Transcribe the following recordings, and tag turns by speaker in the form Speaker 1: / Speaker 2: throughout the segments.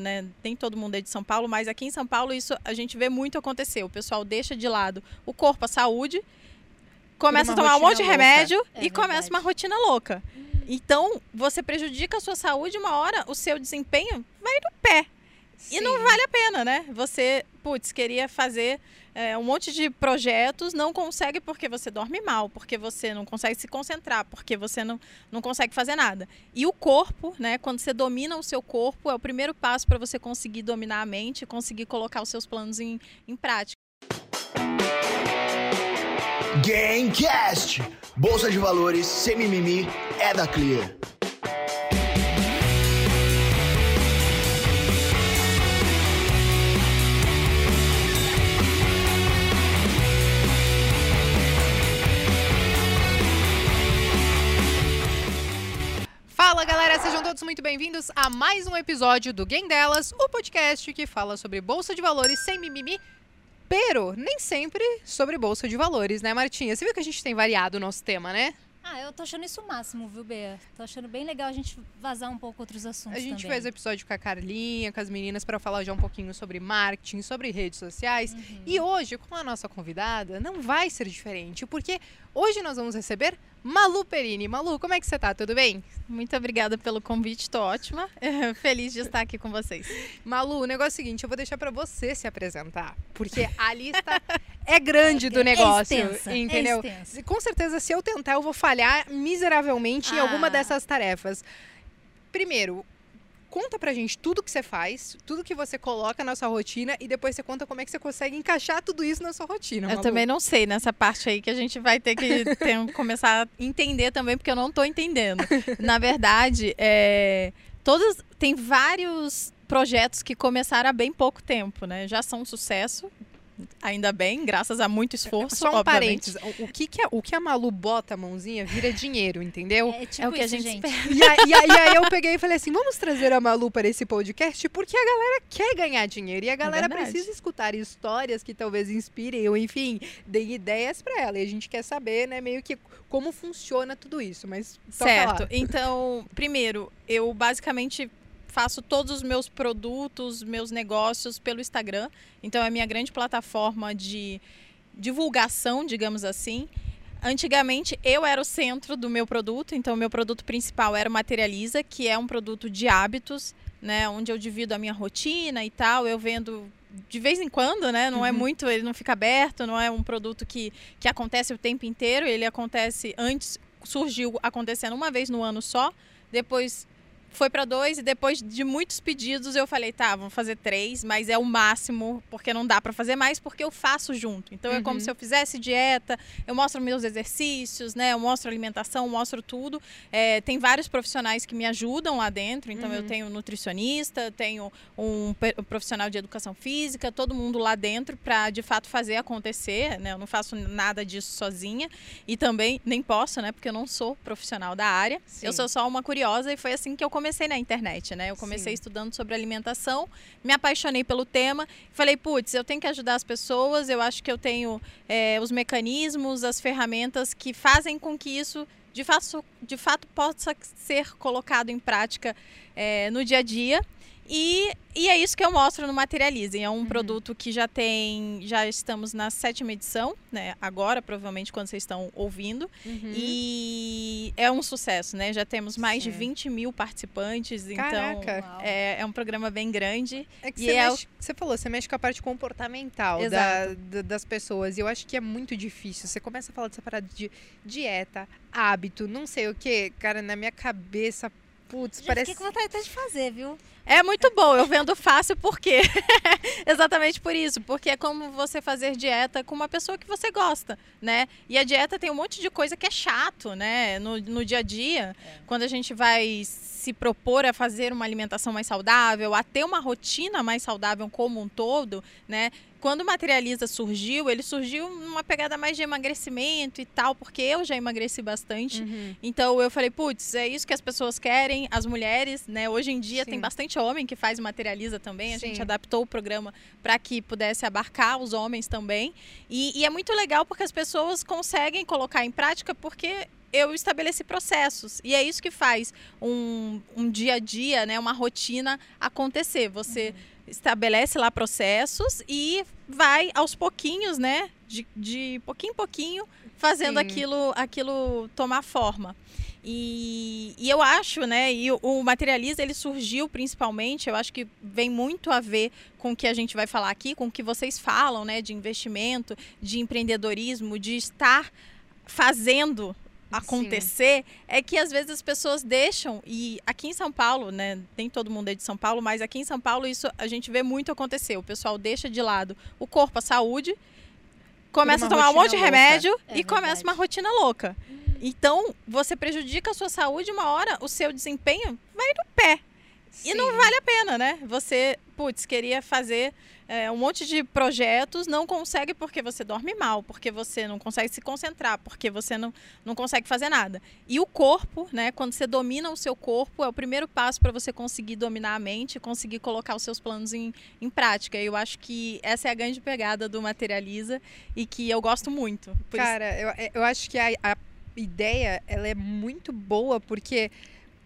Speaker 1: né? Nem todo mundo é de São Paulo, mas aqui em São Paulo isso a gente vê muito acontecer. O pessoal deixa de lado o corpo, a saúde, começa a tomar um monte de remédio
Speaker 2: é
Speaker 1: e começa uma rotina louca. Então, você prejudica a sua saúde, uma hora o seu desempenho vai no pé. E não vale a pena, né? Você, putz, queria fazer é, um monte de projetos, não consegue porque você dorme mal, porque você não consegue se concentrar, porque você não, não consegue fazer nada. E o corpo, né? Quando você domina o seu corpo, é o primeiro passo para você conseguir dominar a mente, conseguir colocar os seus planos em, em prática.
Speaker 3: Gamecast! Bolsa de valores, sem mimimi, é da Clear.
Speaker 2: Fala galera, sejam todos muito bem-vindos a mais um episódio do Game Delas, o podcast que fala sobre bolsa de valores sem mimimi, pero nem sempre sobre bolsa de valores, né, Martinha? Você viu que a gente tem variado o nosso tema, né?
Speaker 4: Ah, eu tô achando isso o máximo, viu, Bea? Tô achando bem legal a gente vazar um pouco outros assuntos
Speaker 2: A gente
Speaker 4: também.
Speaker 2: fez o episódio com a Carlinha, com as meninas, para falar já um pouquinho sobre marketing, sobre redes sociais.
Speaker 4: Uhum.
Speaker 2: E hoje, com a nossa convidada, não vai ser diferente, porque hoje nós vamos receber Malu Perini. Malu, como é que você tá? Tudo bem?
Speaker 1: Muito obrigada pelo convite, tô ótima. Feliz de estar aqui com vocês.
Speaker 2: Malu, o negócio é o seguinte, eu vou deixar para você se apresentar, porque a lista é grande do
Speaker 4: É
Speaker 2: negócio,
Speaker 4: extensa, é
Speaker 2: entendeu?
Speaker 4: extensa.
Speaker 2: Com certeza, se eu tentar, eu vou falhar miseravelmente em
Speaker 4: Ah.
Speaker 2: alguma dessas tarefas. Primeiro, conta pra gente tudo que você faz, tudo que você coloca na sua rotina e depois você conta como é que você consegue encaixar tudo isso na sua rotina.
Speaker 1: Eu
Speaker 2: Malu.
Speaker 1: também não sei nessa parte aí que a gente vai ter que ter- começar a entender também, porque eu não estou entendendo. Na verdade, é, todas tem vários projetos que começaram há bem pouco tempo, né? Já são um sucesso, ainda bem, graças a muito esforço.
Speaker 2: Só um
Speaker 1: obviamente.
Speaker 2: parênteses, o, que, que, a, o que a Malu bota a mãozinha vira dinheiro, entendeu?
Speaker 4: É tipo
Speaker 1: É o que a
Speaker 4: isso,
Speaker 1: gente
Speaker 4: gente.
Speaker 1: espera.
Speaker 2: E, aí- e aí- e aí eu peguei e falei assim: vamos trazer a Malu para esse podcast porque a galera quer ganhar dinheiro e a galera
Speaker 1: verdade.
Speaker 2: precisa escutar histórias que talvez inspirem ou, enfim, deem ideias para ela. E a gente quer saber, né, meio que como funciona tudo isso. Mas
Speaker 1: Certo.
Speaker 2: lá.
Speaker 1: Então, primeiro, eu basicamente faço todos os meus produtos, meus negócios pelo Instagram. Então, é a minha grande plataforma de divulgação, digamos assim. Antigamente, eu era o centro do meu produto, então, o meu produto principal era o Materializa, que é um produto de hábitos, né, onde eu divido a minha rotina e tal. Eu vendo de vez em quando, né? Não é
Speaker 2: Uhum.
Speaker 1: muito, ele não fica aberto, não é um produto que, que acontece o tempo inteiro, ele acontece antes, surgiu acontecendo uma vez no ano só, depois foi para dois e depois de muitos pedidos eu falei, tá, vamos fazer três, mas é o máximo, porque não dá para fazer mais, porque eu faço junto. Então é como
Speaker 2: Uhum.
Speaker 1: se eu fizesse dieta, eu mostro meus exercícios, né? Eu mostro alimentação, mostro tudo. É, tem vários profissionais que me ajudam lá dentro, então eu
Speaker 2: Uhum.
Speaker 1: tenho um nutricionista, tenho um um profissional de educação física, todo mundo lá dentro para de fato fazer acontecer, né? Eu não faço nada disso sozinha e também nem posso, né? Porque eu não sou profissional da área.
Speaker 2: Sim.
Speaker 1: Eu sou só uma curiosa e foi assim que eu comecei na internet, né? Eu comecei
Speaker 2: Sim.
Speaker 1: estudando sobre alimentação, me apaixonei pelo tema, falei, putz, eu tenho que ajudar as pessoas, eu acho que eu tenho é, os mecanismos, as ferramentas que fazem com que isso de fato, de fato possa ser colocado em prática é, no dia a dia. E, e é isso que eu mostro no Materializem. É um produto que já tem. Já estamos na sétima edição, né? Agora, provavelmente, quando vocês estão ouvindo.
Speaker 2: Uhum.
Speaker 1: E é um sucesso, né? Já temos mais de
Speaker 2: Certo.
Speaker 1: 20 mil participantes,
Speaker 2: Caraca.
Speaker 1: então é, é um programa bem grande.
Speaker 2: É que
Speaker 1: E
Speaker 2: você,
Speaker 1: é o-
Speaker 2: mexe- você falou, você mexe com a parte comportamental da, da- das pessoas. E eu acho que é muito difícil. Você começa a falar dessa parada de dieta, hábito, não sei o que. Cara, na minha cabeça, putz, parece.
Speaker 4: fiquei com vontade até de fazer, viu?
Speaker 1: É muito bom, eu vendo fácil por quê? Exatamente por isso, porque é como você fazer dieta com uma pessoa que você gosta, né? E a dieta tem um monte de coisa que é chato, né? No, no dia a dia, quando a gente vai se propor a fazer uma alimentação mais saudável, a ter uma rotina mais saudável como um todo, né? Quando o Materializa surgiu, ele surgiu numa pegada mais de emagrecimento e tal, porque eu já emagreci bastante.
Speaker 2: Uhum.
Speaker 1: Então eu falei, putz, é isso que as pessoas querem, as mulheres, né? Hoje em dia
Speaker 2: Sim.
Speaker 1: tem bastante homem que faz materializa também. A
Speaker 2: Sim.
Speaker 1: gente adaptou o programa para que pudesse abarcar os homens também. E, e é muito legal porque as pessoas conseguem colocar em prática porque eu estabeleci processos. E é isso que faz um, um dia a dia, né, uma rotina acontecer. Você estabelece lá processos e vai aos pouquinhos, né, de, de pouquinho em pouquinho, fazendo
Speaker 2: Sim.
Speaker 1: aquilo, aquilo tomar forma. E, e eu acho, né, e o, o Materializa, ele surgiu principalmente, eu acho que vem muito a ver com o que a gente vai falar aqui, com o que vocês falam, né, de investimento, de empreendedorismo, de estar fazendo acontecer, é que às vezes as pessoas deixam, e aqui em São Paulo, né, nem todo mundo é de São Paulo, mas aqui em São Paulo isso a gente vê muito acontecer, o pessoal deixa de lado o corpo, a saúde, começa a tomar um monte de
Speaker 2: louca.
Speaker 1: remédio
Speaker 4: É
Speaker 1: e começa
Speaker 4: verdade.
Speaker 1: uma rotina louca. Então, você prejudica a sua saúde, uma hora o seu desempenho vai no pé. E não
Speaker 2: Sim.
Speaker 1: vale a pena, né? Você, putz, queria fazer é, um monte de projetos, não consegue porque você dorme mal, porque você não consegue se concentrar, porque você não, não consegue fazer nada. E o corpo, né? Quando você domina o seu corpo, é o primeiro passo para você conseguir dominar a mente, conseguir colocar os seus planos em, em prática. Eu acho que essa é a grande pegada do Materializa e que eu gosto muito. Por isso-
Speaker 2: Cara, eu, eu acho que a, a ideia ela é muito boa porque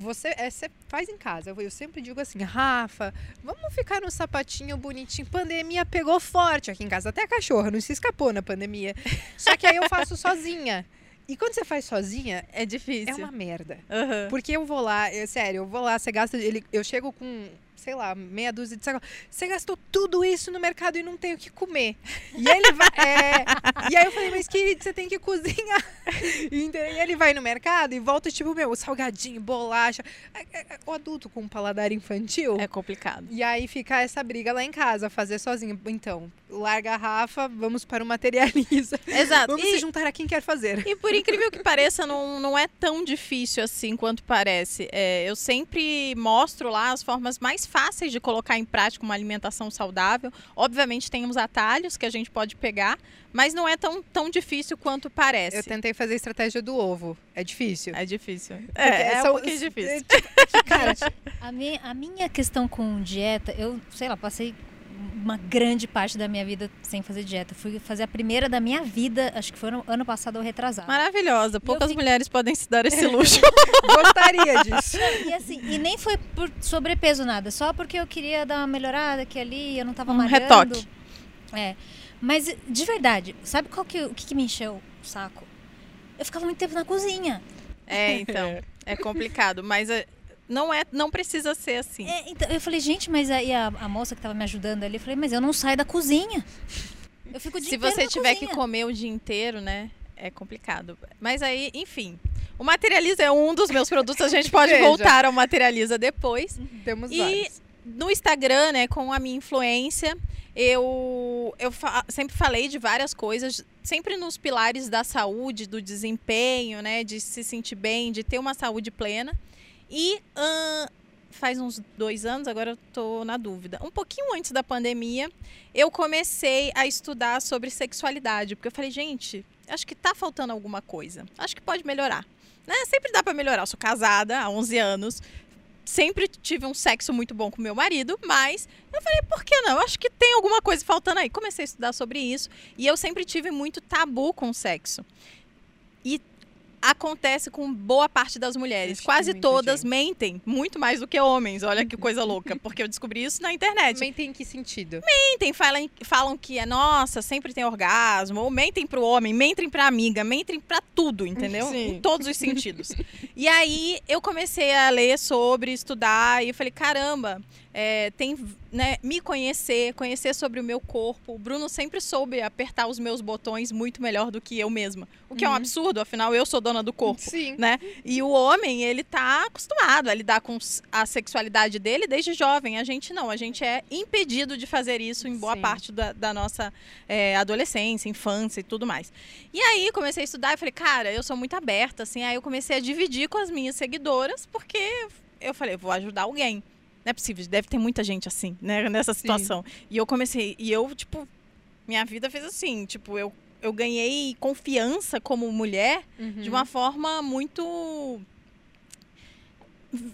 Speaker 2: você, é, você faz em casa. Eu, sempre digo assim, Rafa, vamos ficar no sapatinho bonitinho. Pandemia pegou forte aqui em casa. Até a cachorra não se escapou na pandemia. Só que aí eu faço sozinha. E quando você faz sozinha,
Speaker 1: é difícil.
Speaker 2: é uma merda.
Speaker 1: Aham.
Speaker 2: Porque eu vou lá, eu- sério, eu vou lá, você gasta. Ele, eu chego com, sei lá, meia dúzia de sacola. Você gastou tudo isso no mercado e não tem o que comer. E ele vai. é, e aí eu falei, mas querido, você tem que cozinhar. E ele vai no mercado e volta, tipo, meu, salgadinho, bolacha. É, é, é, O adulto com um paladar infantil.
Speaker 1: É complicado.
Speaker 2: E aí fica essa briga lá em casa, fazer sozinho. Então, larga a Rafa, vamos para o materializa.
Speaker 1: Exato.
Speaker 2: Vamos
Speaker 1: E-
Speaker 2: se juntar a quem quer fazer.
Speaker 1: E por incrível que pareça, não, não é tão difícil assim quanto parece. É, eu sempre mostro lá as formas mais fáceis de colocar em prática uma alimentação saudável. Obviamente tem uns atalhos que a gente pode pegar, mas não é tão, tão difícil quanto parece.
Speaker 2: Eu tentei fazer a estratégia do ovo. É difícil.
Speaker 1: É difícil. É, é
Speaker 2: são-
Speaker 1: um pouquinho difícil.
Speaker 2: Cara,
Speaker 4: A minha, a minha questão com dieta, eu, sei lá, passei uma grande parte da minha vida sem fazer dieta. Fui fazer a primeira da minha vida, acho que foi no ano passado ou retrasado.
Speaker 1: Maravilhosa. Poucas
Speaker 4: fico-
Speaker 1: mulheres podem se dar esse luxo.
Speaker 2: gostaria disso.
Speaker 4: E assim, e nem foi por sobrepeso nada, só porque eu queria dar uma melhorada aqui e ali, eu não tava
Speaker 1: Um
Speaker 4: malhando.
Speaker 1: retoque.
Speaker 4: É. Mas de verdade, sabe qual que, o que, que me encheu o saco? Eu ficava muito tempo na cozinha.
Speaker 1: É, então. É complicado. Mas é, não, é, não precisa ser assim.
Speaker 4: É, então, eu falei, gente, mas aí a, a moça que tava me ajudando ali, eu falei, mas eu não saio da cozinha. Eu fico o dia
Speaker 1: Se você
Speaker 4: na
Speaker 1: tiver que
Speaker 4: cozinha.
Speaker 1: comer o dia inteiro, né? É complicado. Mas aí, enfim. O Materializa é um dos meus produtos. A gente pode
Speaker 2: Veja.
Speaker 1: voltar ao Materializa depois.
Speaker 2: Temos
Speaker 1: E
Speaker 2: vários.
Speaker 1: no Instagram, né, com a minha influência, eu, eu fa- sempre falei de várias coisas, sempre nos pilares da saúde, do desempenho, né, de se sentir bem, de ter uma saúde plena. E ahn, faz uns dois anos, agora eu tô na dúvida. Um pouquinho antes da pandemia, eu comecei a estudar sobre sexualidade, porque eu falei, gente, acho que tá faltando alguma coisa. Acho que pode melhorar. Né? Sempre dá para melhorar. Eu sou casada há 11 anos, sempre tive um sexo muito bom com meu marido, mas eu falei, por que não? Acho que tem alguma coisa faltando aí. Comecei a estudar sobre isso e eu sempre tive muito tabu com sexo. Acontece com boa parte das mulheres.
Speaker 2: Acho
Speaker 1: Quase todas
Speaker 2: gente.
Speaker 1: mentem, muito mais do que homens. Olha que coisa louca, porque eu descobri isso na internet.
Speaker 2: Mentem em que sentido?
Speaker 1: Mentem, falam, falam que é nossa, sempre tem orgasmo, ou mentem pro homem, mentem pra amiga, mentem pra tudo, entendeu?
Speaker 2: Sim.
Speaker 1: Em todos os sentidos. e aí eu comecei a ler sobre, estudar, e eu falei, caramba, é, tem, né, me conhecer, conhecer sobre o meu corpo. O Bruno sempre soube apertar os meus botões muito melhor do que eu mesma. O que é um
Speaker 2: Uhum.
Speaker 1: absurdo, afinal, eu sou dona do corpo
Speaker 2: Sim.
Speaker 1: né? E o homem, ele tá acostumado a lidar com a sexualidade dele desde jovem. A gente não, a gente é impedido de fazer isso em boa
Speaker 2: Sim.
Speaker 1: parte da, da nossa é, adolescência, infância e tudo mais. E aí comecei a estudar e falei, cara, eu sou muito aberta, assim. Aí eu comecei a dividir com as minhas seguidoras, porque eu falei, vou ajudar alguém. Não é possível, deve ter muita gente assim, né, nessa situação. E eu comecei, e eu, tipo, minha vida fez assim, tipo, eu, eu ganhei confiança como mulher de
Speaker 2: Uhum.
Speaker 1: uma forma muito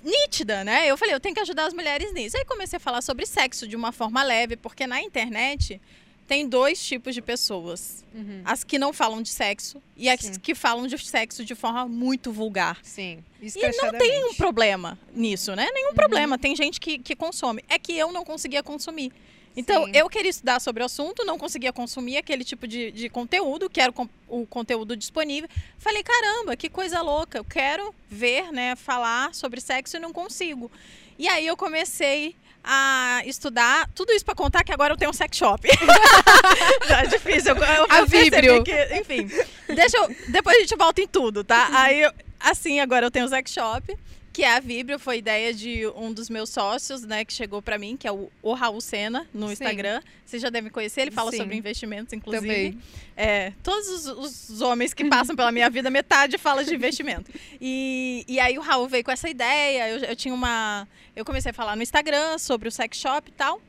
Speaker 1: nítida, né? Eu falei, eu tenho que ajudar as mulheres nisso. Aí comecei a falar sobre sexo de uma forma leve, porque na internet tem dois tipos de pessoas.
Speaker 2: Uhum.
Speaker 1: As que não falam de sexo e as
Speaker 2: Sim.
Speaker 1: que falam de sexo de forma muito vulgar.
Speaker 2: Sim.
Speaker 1: E não tem um problema nisso, né?
Speaker 2: Uhum.
Speaker 1: Nenhum problema. Tem gente que, que consome. É que eu não conseguia consumir. Então,
Speaker 2: Sim.
Speaker 1: eu queria estudar sobre o assunto, não conseguia consumir aquele tipo de, de conteúdo, que era o, o conteúdo disponível. Falei, caramba, que coisa louca. Eu quero ver, né, falar sobre sexo e não consigo. E aí eu comecei a estudar, tudo isso pra contar que agora eu tenho um sex shop. é difícil. Eu, eu,
Speaker 2: A Vibrio.
Speaker 1: que- enfim, deixa eu, depois a gente volta em tudo, tá? Aí, assim, agora eu tenho um sex shop, que é a Vibrio, foi ideia de um dos meus sócios, né, que chegou pra mim, que é o, o Raul Sena, no
Speaker 2: Sim.
Speaker 1: Instagram. Vocês já devem conhecer, ele fala
Speaker 2: Sim.
Speaker 1: sobre investimentos, inclusive.
Speaker 2: Também.
Speaker 1: É, todos os, os homens que passam pela minha vida, metade fala de investimento. E, e aí o Raul veio com essa ideia. Eu, eu tinha uma. Eu comecei a falar no Instagram sobre o sex shop e tal.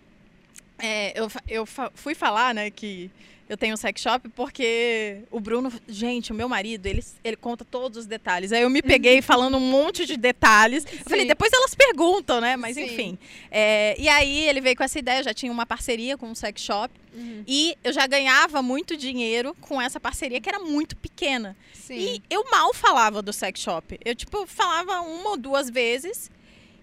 Speaker 1: É, eu eu fui falar, né, que eu tenho um sex shop porque o Bruno, gente, o meu marido, ele, ele conta todos os detalhes. Aí eu me peguei falando um monte de detalhes. Eu falei,
Speaker 2: Sim.
Speaker 1: depois elas perguntam, né? Mas
Speaker 2: Sim.
Speaker 1: enfim. É, e aí ele veio com essa ideia, eu já tinha uma parceria com um sex shop.
Speaker 2: Uhum.
Speaker 1: E eu já ganhava muito dinheiro com essa parceria que era muito pequena.
Speaker 2: Sim.
Speaker 1: E eu mal falava do sex shop. Eu, tipo, falava uma ou duas vezes.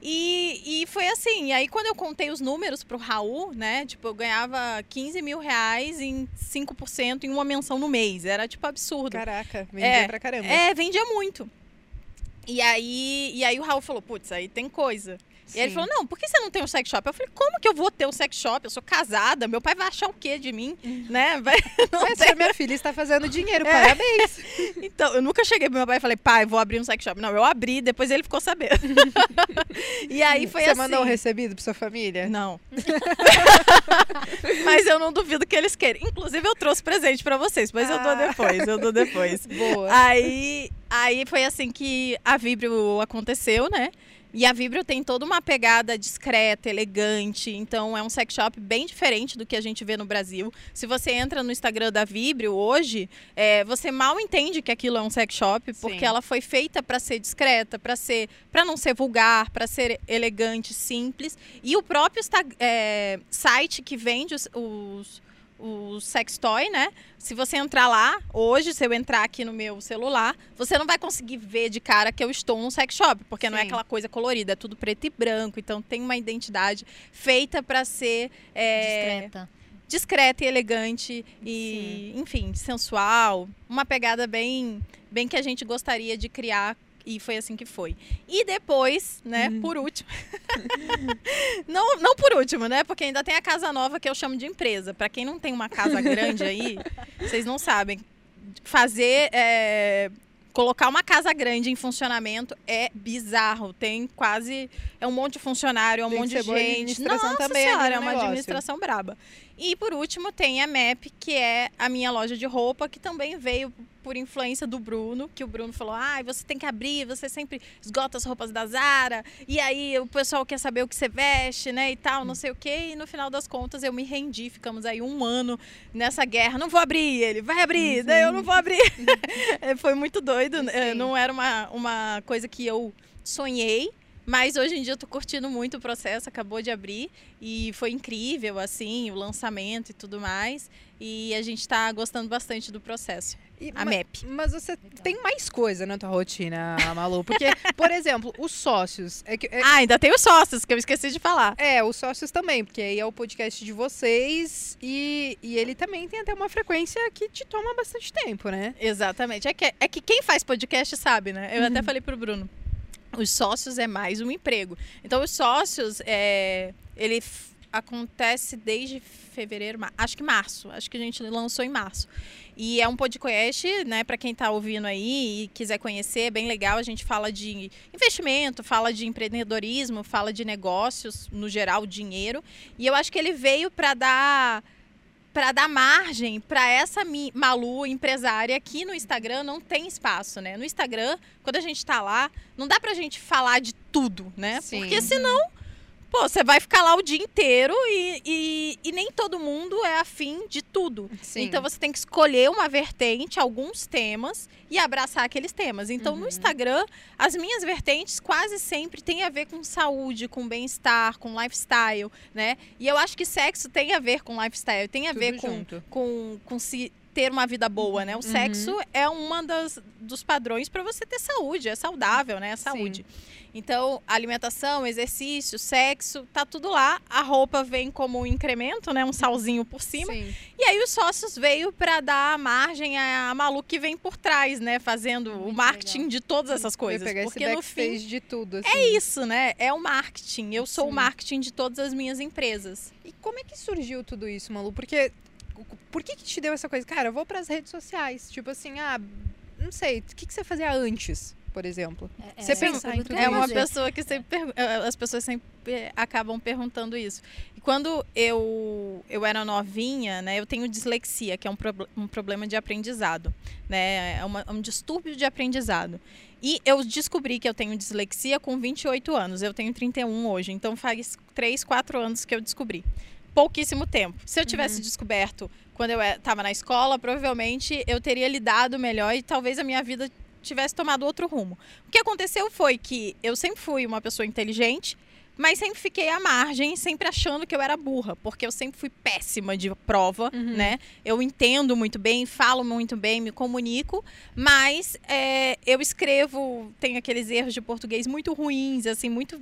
Speaker 1: E, e foi assim. E aí, quando eu contei os números pro Raul, né? Tipo, eu ganhava 15 mil reais em 5% em uma menção no mês. Era, tipo, absurdo.
Speaker 2: Caraca, vendia
Speaker 1: É,
Speaker 2: pra caramba.
Speaker 1: É, vendia muito. E aí, e aí o Raul falou, putz, aí tem coisa. E aí ele
Speaker 2: Sim.
Speaker 1: falou, não, por que você não tem um sex shop? Eu falei, como que eu vou ter um sex shop? Eu sou casada, meu pai vai achar o quê de mim? Né? Vai- não
Speaker 2: Mas
Speaker 1: tem-
Speaker 2: minha filha está fazendo dinheiro,
Speaker 1: É.
Speaker 2: parabéns.
Speaker 1: Então, eu nunca cheguei pro meu pai e falei, pai, vou abrir um sex shop. Não, eu abri, depois ele ficou sabendo. e aí foi
Speaker 2: Você
Speaker 1: assim.
Speaker 2: mandou um recebido pra sua família?
Speaker 1: Não. mas eu não duvido que eles queiram. Inclusive, eu trouxe presente pra vocês, mas eu dou
Speaker 2: Ah.
Speaker 1: depois, eu dou depois.
Speaker 2: Boa.
Speaker 1: Aí, aí foi assim que a Vibrio aconteceu, né? E a Vibrio tem toda uma pegada discreta, elegante. Então é um sex shop bem diferente do que a gente vê no Brasil. Se você entra no Instagram da Vibrio hoje, é, você mal entende que aquilo é um sex shop, porque
Speaker 2: Sim.
Speaker 1: ela foi feita para ser discreta, para ser, para não ser vulgar, para ser elegante, simples. E o próprio é, site que vende os, os o sex toy, né? Se você entrar lá, hoje, se eu entrar aqui no meu celular, você não vai conseguir ver de cara que eu estou num sex shop, porque não é
Speaker 2: Sim.
Speaker 1: aquela coisa colorida, é tudo preto e branco, então tem uma identidade feita para ser é,
Speaker 4: Discreta.
Speaker 1: discreta e elegante e, enfim, sensual, uma pegada bem, bem que a gente gostaria de criar e foi assim que foi. E depois, né,
Speaker 2: Uhum.
Speaker 1: por último. não, não por último, né? Porque ainda tem a casa nova que eu chamo de empresa. Para quem não tem uma casa grande aí, vocês não sabem. Fazer. é, Colocar uma casa grande em funcionamento é bizarro. Tem quase. É um monte de funcionário, é um
Speaker 2: Tem
Speaker 1: monte de gente. Nossa
Speaker 2: também ali
Speaker 1: senhora, é uma
Speaker 2: negócio.
Speaker 1: administração braba. E por último tem a MAP, que é a minha loja de roupa, que também veio por influência do Bruno, que o Bruno falou: "Ah, você tem que abrir, você sempre esgota as roupas da Zara, e aí o pessoal quer saber o que você veste, né, e tal, não sei o quê". E no final das contas eu me rendi, ficamos aí um ano nessa guerra. Não vou abrir, ele vai abrir, daí eu não vou abrir. É, Foi muito doido,
Speaker 2: Sim.
Speaker 1: não era uma, uma coisa que eu sonhei. Mas hoje em dia eu tô curtindo muito o processo, acabou de abrir e foi incrível, assim, o lançamento e tudo mais. E a gente tá gostando bastante do processo.
Speaker 2: E-
Speaker 1: A
Speaker 2: ma-
Speaker 1: MEP.
Speaker 2: Mas você tem mais coisa na tua rotina, Malu. Porque, por exemplo, os sócios. É, que, é,
Speaker 1: Ah, ainda tem os sócios, que eu esqueci de falar.
Speaker 2: é, os sócios também, porque aí é o podcast de vocês e, e ele também tem até uma frequência que te toma bastante tempo, né?
Speaker 1: Exatamente. É que, é que quem faz podcast sabe, né? Eu até falei pro Bruno. Os sócios é mais um emprego. Então, os sócios, é, ele acontece desde fevereiro, acho que março. Acho que a gente lançou em março. E é um podcast, né, para quem tá ouvindo aí e quiser conhecer, é bem legal. A gente fala de investimento, fala de empreendedorismo, fala de negócios, no geral, dinheiro. E eu acho que ele veio para dar para dar margem para essa Malu empresária que no Instagram não tem espaço, né? No Instagram, quando a gente tá lá, não dá pra gente falar de tudo, né?
Speaker 2: Sim.
Speaker 1: Porque senão pô, você vai ficar lá o dia inteiro e, e, e nem todo mundo é afim de tudo.
Speaker 2: Sim.
Speaker 1: Então você tem que escolher uma vertente, alguns temas e abraçar aqueles temas. Então
Speaker 2: Uhum.
Speaker 1: no Instagram, as minhas vertentes quase sempre têm a ver com saúde, com bem-estar, com lifestyle, né? E eu acho que sexo tem a ver com lifestyle, tem a
Speaker 2: Tudo
Speaker 1: ver com,
Speaker 2: junto.
Speaker 1: com, com se ter uma vida boa, né? O sexo é uma das dos padrões para você ter saúde, é saudável, né? É saúde. Então, alimentação, exercício, sexo, tá tudo lá. A roupa vem como um incremento, né? Um salzinho por cima.
Speaker 2: Sim.
Speaker 1: E aí os sócios veio para dar margem à Malu que vem por trás, né? Fazendo o
Speaker 4: Muito
Speaker 1: marketing
Speaker 4: legal.
Speaker 1: de todas essas coisas.
Speaker 2: pegar
Speaker 1: Porque
Speaker 2: esse
Speaker 1: no fim
Speaker 2: de tudo, assim.
Speaker 1: é isso, né? É o marketing. Eu sou
Speaker 2: Sim.
Speaker 1: o marketing de todas as minhas empresas.
Speaker 2: E como é que surgiu tudo isso, Malu? Porque por que que te deu essa coisa? Cara, eu vou pras redes sociais. Tipo assim, ah, não sei, o que, que você fazia antes, por exemplo?
Speaker 4: É-
Speaker 2: Você
Speaker 4: é a
Speaker 2: pensar em
Speaker 4: pergunta
Speaker 2: tudo
Speaker 4: que eu
Speaker 1: É uma pessoa que sempre pergu- eh, as pessoas sempre eh, acabam perguntando isso. E quando eu eu era novinha, né, eu tenho dislexia, que é um, prob- um problema de aprendizado, né, é uma- um distúrbio de aprendizado. E eu descobri que eu tenho dislexia com 28 anos. Eu tenho 31 hoje, então faz 3, 4 anos que eu descobri. Pouquíssimo tempo. Se eu tivesse descoberto quando eu estava na escola, provavelmente eu teria lidado melhor e talvez a minha vida tivesse tomado outro rumo. O que aconteceu foi que eu sempre fui uma pessoa inteligente, mas sempre fiquei à margem, sempre achando que eu era burra, porque eu sempre fui péssima de prova,
Speaker 2: Uhum.
Speaker 1: né? Eu entendo muito bem, falo muito bem, me comunico, mas é, eu escrevo, tenho aqueles erros de português muito ruins, assim, muito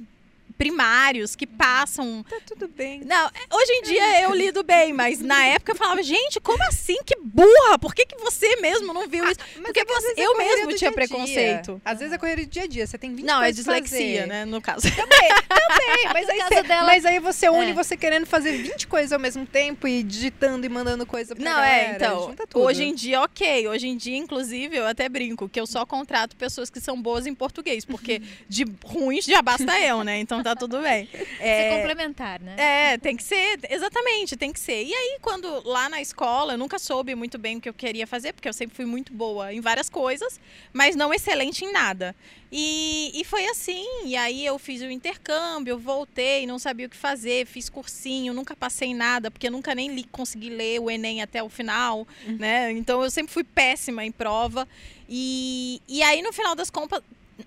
Speaker 1: primários que passam
Speaker 2: Tá tudo bem.
Speaker 1: não, hoje em dia eu lido bem, mas na época eu falava, gente, como assim? Que burra! Por que, que você mesmo não viu isso?
Speaker 2: Mas
Speaker 1: Porque
Speaker 2: é
Speaker 1: você-
Speaker 2: é
Speaker 1: eu
Speaker 2: correria
Speaker 1: mesmo tinha
Speaker 2: dia a dia.
Speaker 1: preconceito.
Speaker 2: Às vezes é correria do dia a dia. Você tem 20
Speaker 1: Não, é dislexia,
Speaker 2: fazer.
Speaker 1: né? No caso.
Speaker 2: Também, mas aí, você,
Speaker 4: dela-
Speaker 2: mas aí você une
Speaker 1: É.
Speaker 2: você querendo fazer 20 coisas ao mesmo tempo e digitando e mandando coisa pra
Speaker 1: Não,
Speaker 2: galera.
Speaker 1: é, então. Hoje em dia, ok. Hoje em dia, inclusive, eu até brinco que eu só contrato pessoas que são boas em português, porque de ruins já basta eu, né? Então tá tudo bem.
Speaker 4: Ser
Speaker 1: É,
Speaker 4: complementar, né?
Speaker 1: É, tem que ser, exatamente, tem que ser. E aí, quando lá na escola, eu nunca soube muito bem o que eu queria fazer, porque eu sempre fui muito boa em várias coisas, mas não excelente em nada. E, e foi assim, e aí eu fiz o intercâmbio, voltei, não sabia o que fazer, fiz cursinho, nunca passei em nada, porque eu nunca nem li, consegui ler o Enem até o final, né? Então eu sempre fui péssima em prova. E, e aí, no final das contas.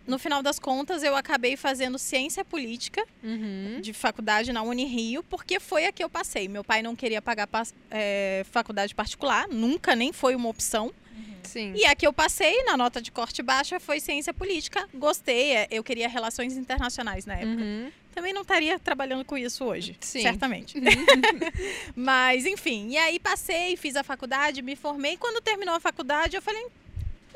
Speaker 1: No final das contas, eu acabei fazendo ciência política
Speaker 2: Uhum.
Speaker 1: de faculdade na Unirio, porque foi a que eu passei. Meu pai não queria pagar é, faculdade particular, nunca nem foi uma opção.
Speaker 2: Sim.
Speaker 1: E a que eu passei, na nota de corte baixa, foi ciência política. Gostei, é, eu queria relações internacionais na época.
Speaker 2: Uhum.
Speaker 1: Também não estaria trabalhando com isso hoje,
Speaker 2: Sim.
Speaker 1: certamente. Mas, enfim, e aí passei, fiz a faculdade, me formei. Quando terminou a faculdade, eu falei: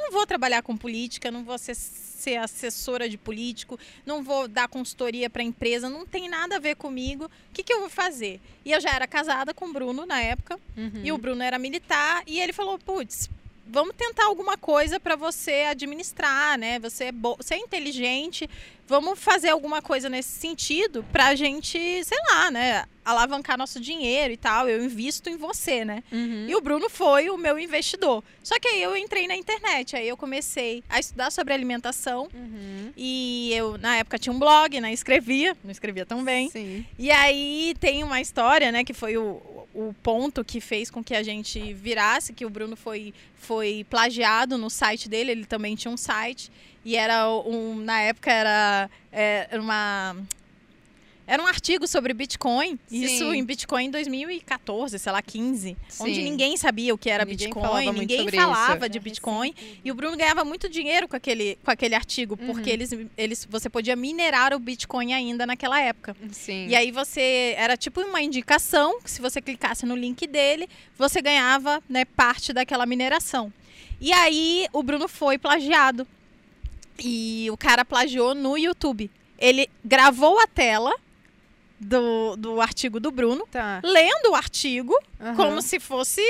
Speaker 1: não vou trabalhar com política, não vou ser, ser assessora de político, não vou dar consultoria para empresa, não tem nada a ver comigo. O que, que eu vou fazer? E eu já era casada com o Bruno na época,
Speaker 2: Uhum.
Speaker 1: e o Bruno era militar, e ele falou: putz. Vamos tentar alguma coisa para você administrar, né? Você é, bo... você é inteligente, vamos fazer alguma coisa nesse sentido pra gente, sei lá, né, alavancar nosso dinheiro e tal. Eu invisto em você, né?
Speaker 2: Uhum.
Speaker 1: E o Bruno foi o meu investidor. Só que aí eu entrei na internet, aí eu comecei a estudar sobre alimentação
Speaker 2: Uhum.
Speaker 1: e eu na época tinha um blog, né, escrevia, não escrevia tão bem.
Speaker 2: Sim.
Speaker 1: E aí tem uma história, né, que foi o, o ponto que fez com que a gente virasse, que o Bruno foi, foi plagiado no site dele, ele também tinha um site, e era um, na época era, é, uma... Era um artigo sobre Bitcoin,
Speaker 2: Sim.
Speaker 1: isso em Bitcoin em 2014, sei lá, 15, onde
Speaker 2: Sim.
Speaker 1: ninguém sabia o que era
Speaker 2: Ninguém
Speaker 1: Bitcoin,
Speaker 2: falava
Speaker 1: ninguém falava
Speaker 2: isso.
Speaker 1: de Bitcoin, e o Bruno ganhava muito dinheiro com aquele, com aquele artigo, porque
Speaker 2: Uhum.
Speaker 1: eles, eles, você podia minerar o Bitcoin ainda naquela época.
Speaker 2: Sim.
Speaker 1: E aí você era tipo uma indicação, que se você clicasse no link dele, você ganhava né, parte daquela mineração. E aí o Bruno foi plagiado. E o cara plagiou no YouTube. Ele gravou a tela do, do artigo do Bruno,
Speaker 2: Tá.
Speaker 1: lendo o artigo,
Speaker 2: Aham.
Speaker 1: como se fosse,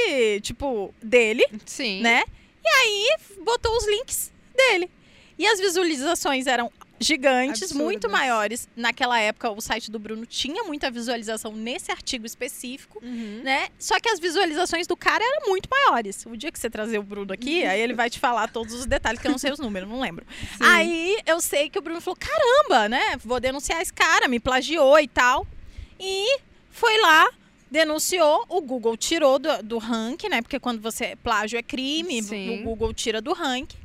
Speaker 1: tipo, dele,
Speaker 2: Sim.
Speaker 1: né? E aí botou os links dele. E as visualizações eram gigantes, muito maiores. Naquela época, o site do Bruno tinha muita visualização nesse artigo específico,
Speaker 2: Uhum.
Speaker 1: né? Só que as visualizações do cara eram muito maiores. O dia que você trazer o Bruno aqui, aí ele vai te falar todos os detalhes, que eu não sei os números, não lembro.
Speaker 2: Sim.
Speaker 1: Aí eu sei que o Bruno falou: caramba, né? Vou denunciar esse cara, me plagiou e tal. E foi lá, denunciou, o Google tirou do, do ranking, né? Porque quando você plágio é crime,
Speaker 2: Sim.
Speaker 1: o Google tira do ranking.